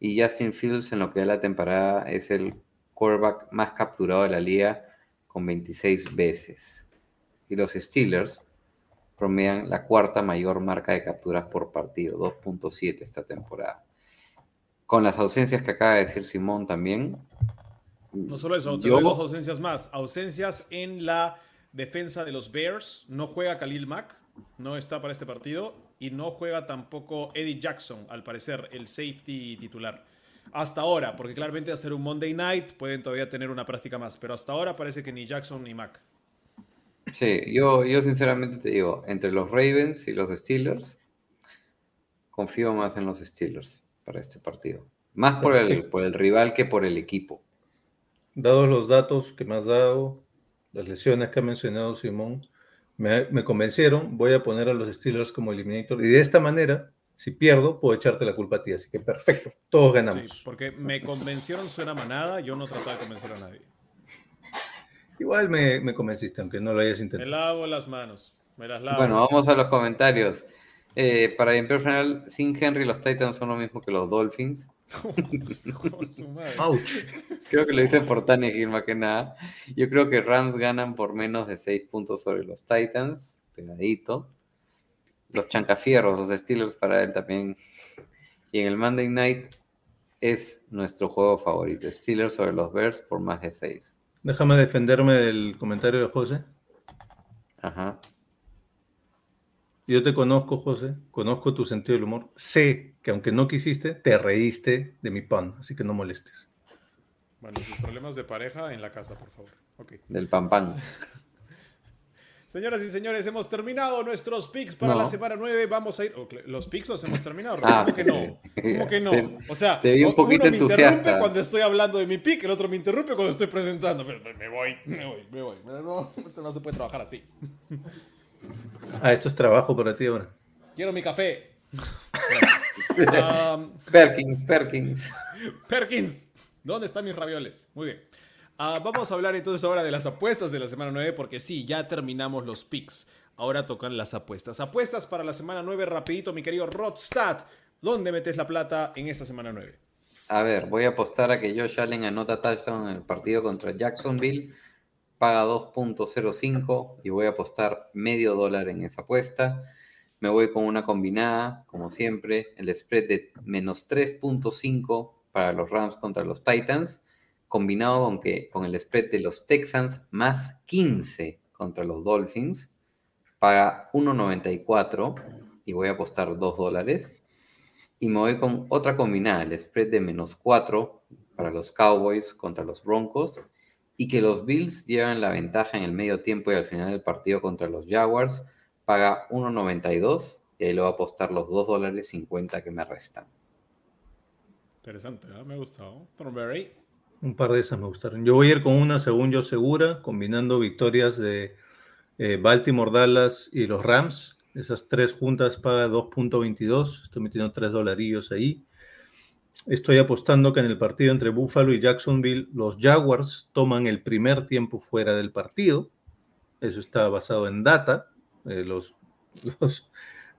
Y Justin Fields en lo que da la temporada es el quarterback más capturado de la liga con 26 veces. Y los Steelers promedian la cuarta mayor marca de capturas por partido, 2.7 esta temporada. Con las ausencias que acaba de decir Simón también. No solo eso, te yo- doy dos ausencias más. Ausencias en la defensa de los Bears. No juega Khalil Mack, no está para este partido. Y no juega tampoco Eddie Jackson, al parecer, el safety titular. Hasta ahora, porque claramente hacer un Monday night pueden todavía tener una práctica más. Pero hasta ahora parece que ni Jackson ni Mack. Sí, yo, yo sinceramente te digo, entre los Ravens y los Steelers, confío más en los Steelers para este partido. Más por el, por el rival que por el equipo. Dados los datos que me has dado, las lesiones que ha mencionado Simón, me, me convencieron. Voy a poner a los Steelers como eliminator y de esta manera, si pierdo, puedo echarte la culpa a ti. Así que perfecto, todos ganamos. Sí, porque me convencieron suena manada, yo no trataba de convencer a nadie. Igual me, me convenciste, aunque no lo hayas Me intentado. lavo las manos, me las lavo. Bueno, vamos a los comentarios. Eh, para Emperador Final, sin Henry, los Titans son lo mismo que los Dolphins. Ouch. Creo que lo dice por Tannehill más que nada. Yo creo que Rams ganan por menos de 6 puntos sobre los Titans. Pegadito. Los chancafierros, los Steelers para él también. Y en el Monday Night es nuestro juego favorito. Steelers sobre los Bears por más de 6. Déjame defenderme del comentario de José. Ajá. Yo te conozco, José, conozco tu sentido del humor. Sé que aunque no quisiste, te reíste de mi pan, así que no molestes. Bueno, sus problemas de pareja en la casa, por favor. Del pan pan. [laughs] Señoras y señores, hemos terminado nuestros picks para No. la semana 9. Vamos a ir. Los picks los hemos terminado. Ah, ¿Cómo que no? ¿Cómo que no? O sea, te vi un uno me interrumpe cuando estoy hablando de mi pick, el otro me interrumpe cuando estoy presentando. Me voy, me voy, me voy. No se puede trabajar así. [laughs] Ah, esto es trabajo para ti ahora. Quiero mi café. [laughs] Um, Perkins, Perkins. Perkins, ¿dónde están mis ravioles? Muy bien. Ah, vamos a hablar entonces ahora de las apuestas de la semana 9, porque sí, ya terminamos los picks. Ahora tocan las apuestas. Apuestas para la semana 9, rapidito, mi querido Rodstad. ¿Dónde metes la plata en esta semana 9? A ver, voy a apostar a que Josh Allen anota touchdown en el partido contra Jacksonville. Paga 2.05 y voy a apostar medio dólar en esa apuesta. Me voy con una combinada, como siempre, el spread de menos 3.5 para los Rams contra los Titans, combinado con, que, con el spread de los Texans más 15 contra los Dolphins. Paga 1.94 y voy a apostar 2 dólares. Y me voy con otra combinada, el spread de menos 4 para los Cowboys contra los Broncos. Y que los Bills llevan la ventaja en el medio tiempo y al final del partido contra los Jaguars. Paga 1.92 y ahí le voy a apostar los 2 dólares 50 que me restan. Interesante, ¿eh? me ha gustado. Thornberry. Un par de esas me gustaron. Yo voy a ir con una, según yo, segura, combinando victorias de eh, Baltimore, Dallas y los Rams. Esas tres juntas paga 2.22. Estoy metiendo tres dolarillos ahí. Estoy apostando que en el partido entre Buffalo y Jacksonville, los Jaguars toman el primer tiempo fuera del partido. Eso está basado en data. Eh, los, [laughs] los,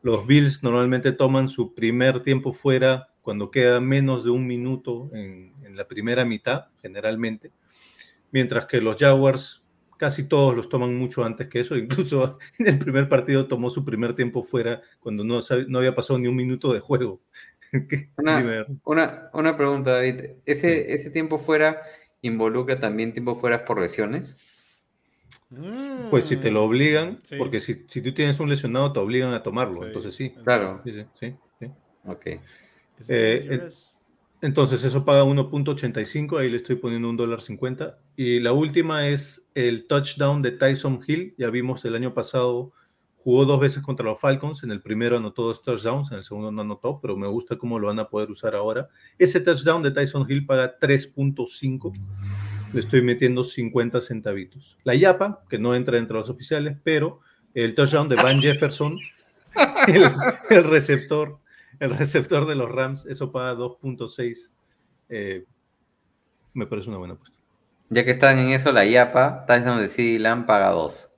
los Bills normalmente toman su primer tiempo fuera cuando queda menos de un minuto en, en, la primera mitad, generalmente, mientras que los Jaguars casi todos los toman mucho antes que eso, [laughs] incluso en el primer partido tomó su primer tiempo fuera cuando no, no había pasado ni un minuto de juego. [laughs] Una, una, una, pregunta, David, ¿Ese, ¿ese tiempo fuera involucra también tiempo fuera por lesiones? Pues si te lo obligan, sí. porque si, si, tú tienes un lesionado te obligan a tomarlo, sí. entonces sí. Claro. Sí, sí, sí, sí. Ok. Eh, entonces eso paga 1.85, ahí le estoy poniendo un dólar 50. Y la última es el touchdown de Tyson Hill. Ya vimos el año pasado, jugó dos veces contra los Falcons. En el primero anotó dos touchdowns, en el segundo no anotó, pero me gusta cómo lo van a poder usar ahora. Ese touchdown de Tyson Hill paga 3.5. Le estoy metiendo 50 centavitos. La Yapa, que no entra entre los oficiales, pero el touchdown de Van Jefferson, [laughs] el, receptor el receptor de los Rams, eso paga 2.6. Eh, me parece una buena apuesta. Ya que están en eso, la Yapa, touchdown de CD Lamb paga 2.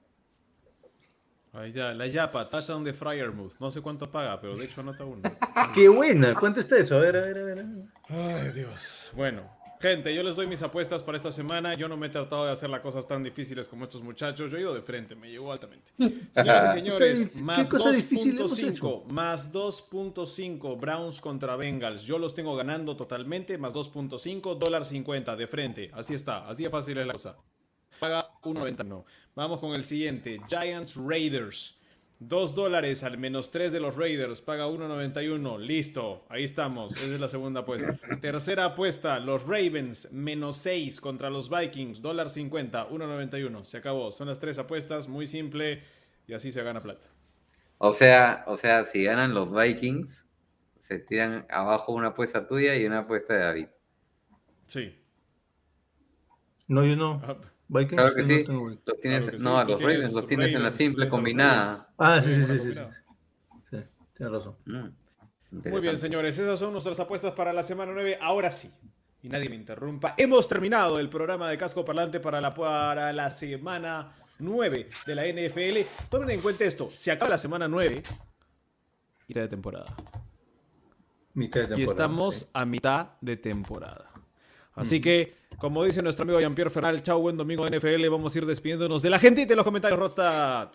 Ahí ya, la Yapa, touchdown de Fryermuth. No sé cuánto paga, pero de hecho anota uno. [laughs] ¡Qué buena! ¿Cuánto está eso? A ver, a ver, a ver. Ay, Dios. Bueno, gente, yo les doy mis apuestas para esta semana. Yo no me he tratado de hacer las cosas tan difíciles como estos muchachos. Yo he ido de frente, me llegó altamente. [laughs] Señoras y [laughs] señores, ¿Qué más cosa difícil hemos 2.5, hecho? más 2.5, Browns contra Bengals. Yo los tengo ganando totalmente, más 2.5, dólar 50 de frente. Así está, así de fácil es la cosa. Paga 1.90. No. Vamos con el siguiente, Giants Raiders. 2 dólares al menos 3 de los Raiders, paga 1.91, listo, ahí estamos, esa es la segunda apuesta. Tercera apuesta, los Ravens, menos 6 contra los Vikings, dólar 50, 1.91, se acabó, son las tres apuestas, muy simple, y así se gana plata. O sea, o sea, si ganan los Vikings, se tiran abajo una apuesta tuya y una apuesta de David. Sí. No, yo no. Ah, Vikings, Claro que yo sí. no tengo- Los tienes, Claro que no, a los tienes Ravens los tienes en la simple combinada. Ah, sí, sí, sí, sí, sí. tienes razón. Mm, Muy bien, señores, esas son nuestras apuestas para la semana 9. Ahora sí, y nadie me interrumpa, hemos terminado el programa de Casco Parlante para la, para la semana 9 de la NFL. Tomen en cuenta esto, se acaba la semana 9 y de temporada. Mitad de Y temporada, estamos sí. a mitad de temporada. Así que, como dice nuestro amigo Jean-Pierre Ferral, chao, buen domingo de NFL. Vamos a ir despidiéndonos de la gente y de los comentarios, Rodstad.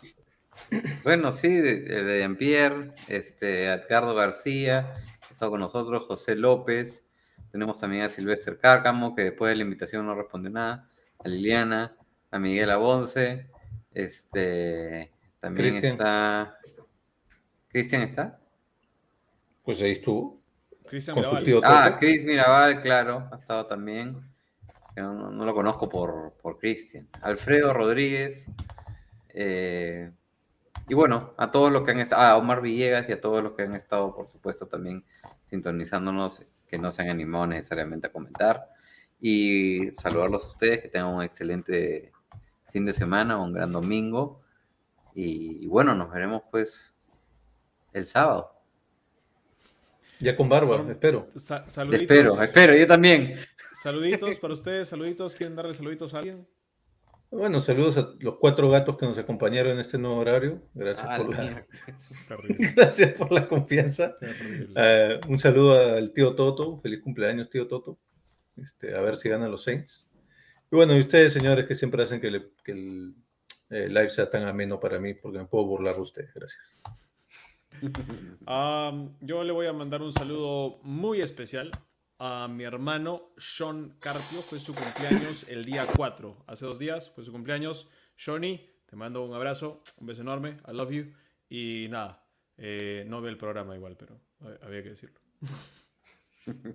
Bueno, sí, de, de Jean-Pierre, este, Edgardo García, que ha estado con nosotros, José López, tenemos también a Silvestre Cárcamo, que después de la invitación no responde nada, a Liliana, a Miguel Abonce, este, también Cristian. está... ¿Cristian está? Pues ahí estuvo. Cristian Con su Mirabal. tío Ah. Chris Mirabal, claro, ha estado también. No, no- no lo conozco por, por Cristian. Alfredo Rodríguez. eh, y bueno, a todos los que han estado, a Omar Villegas y a todos los que han estado, por supuesto, también sintonizándonos, que no se han animado necesariamente a comentar. Y saludarlos a ustedes, que tengan un excelente fin de semana, un gran domingo. Y, y bueno, nos veremos pues el sábado. Ya con barba, Bueno, espero. Sa- saluditos. Espero, espero, yo también. Saluditos para ustedes, saluditos. ¿Quieren darle saluditos a alguien? Bueno, saludos a los cuatro gatos que nos acompañaron en este nuevo horario. Gracias, Ah, por, la [laughs] [laughs] gracias por la confianza. Eh, un saludo al tío Toto. Feliz cumpleaños, tío Toto. Este, a ver si ganan los Saints. Y bueno, y ustedes, señores, que siempre hacen que, le- que el eh, live sea tan ameno para mí, porque me puedo burlar de ustedes. Gracias. Yo le voy a mandar un saludo muy especial a mi hermano Sean Carpio. Fue su cumpleaños el día 4. Hace dos días fue su cumpleaños. Johnny, te mando un abrazo, un beso enorme. I love you. Y nada, eh, no ve el programa igual, pero hab- había que decirlo. [laughs]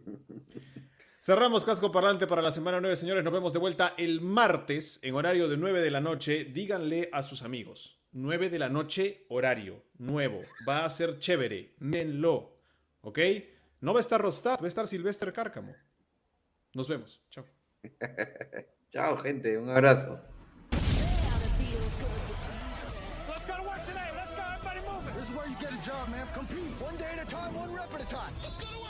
Cerramos casco parlante para la semana 9, señores. Nos vemos de vuelta el martes en horario de 9 de la noche. Díganle a sus amigos. 9 de la noche, horario nuevo. Va a ser chévere. Menlo. ¿Ok? No va a estar Rostap, va a estar Silvestre Cárcamo. Nos vemos. Chao. [laughs] Chao, gente, un abrazo. Let's go to work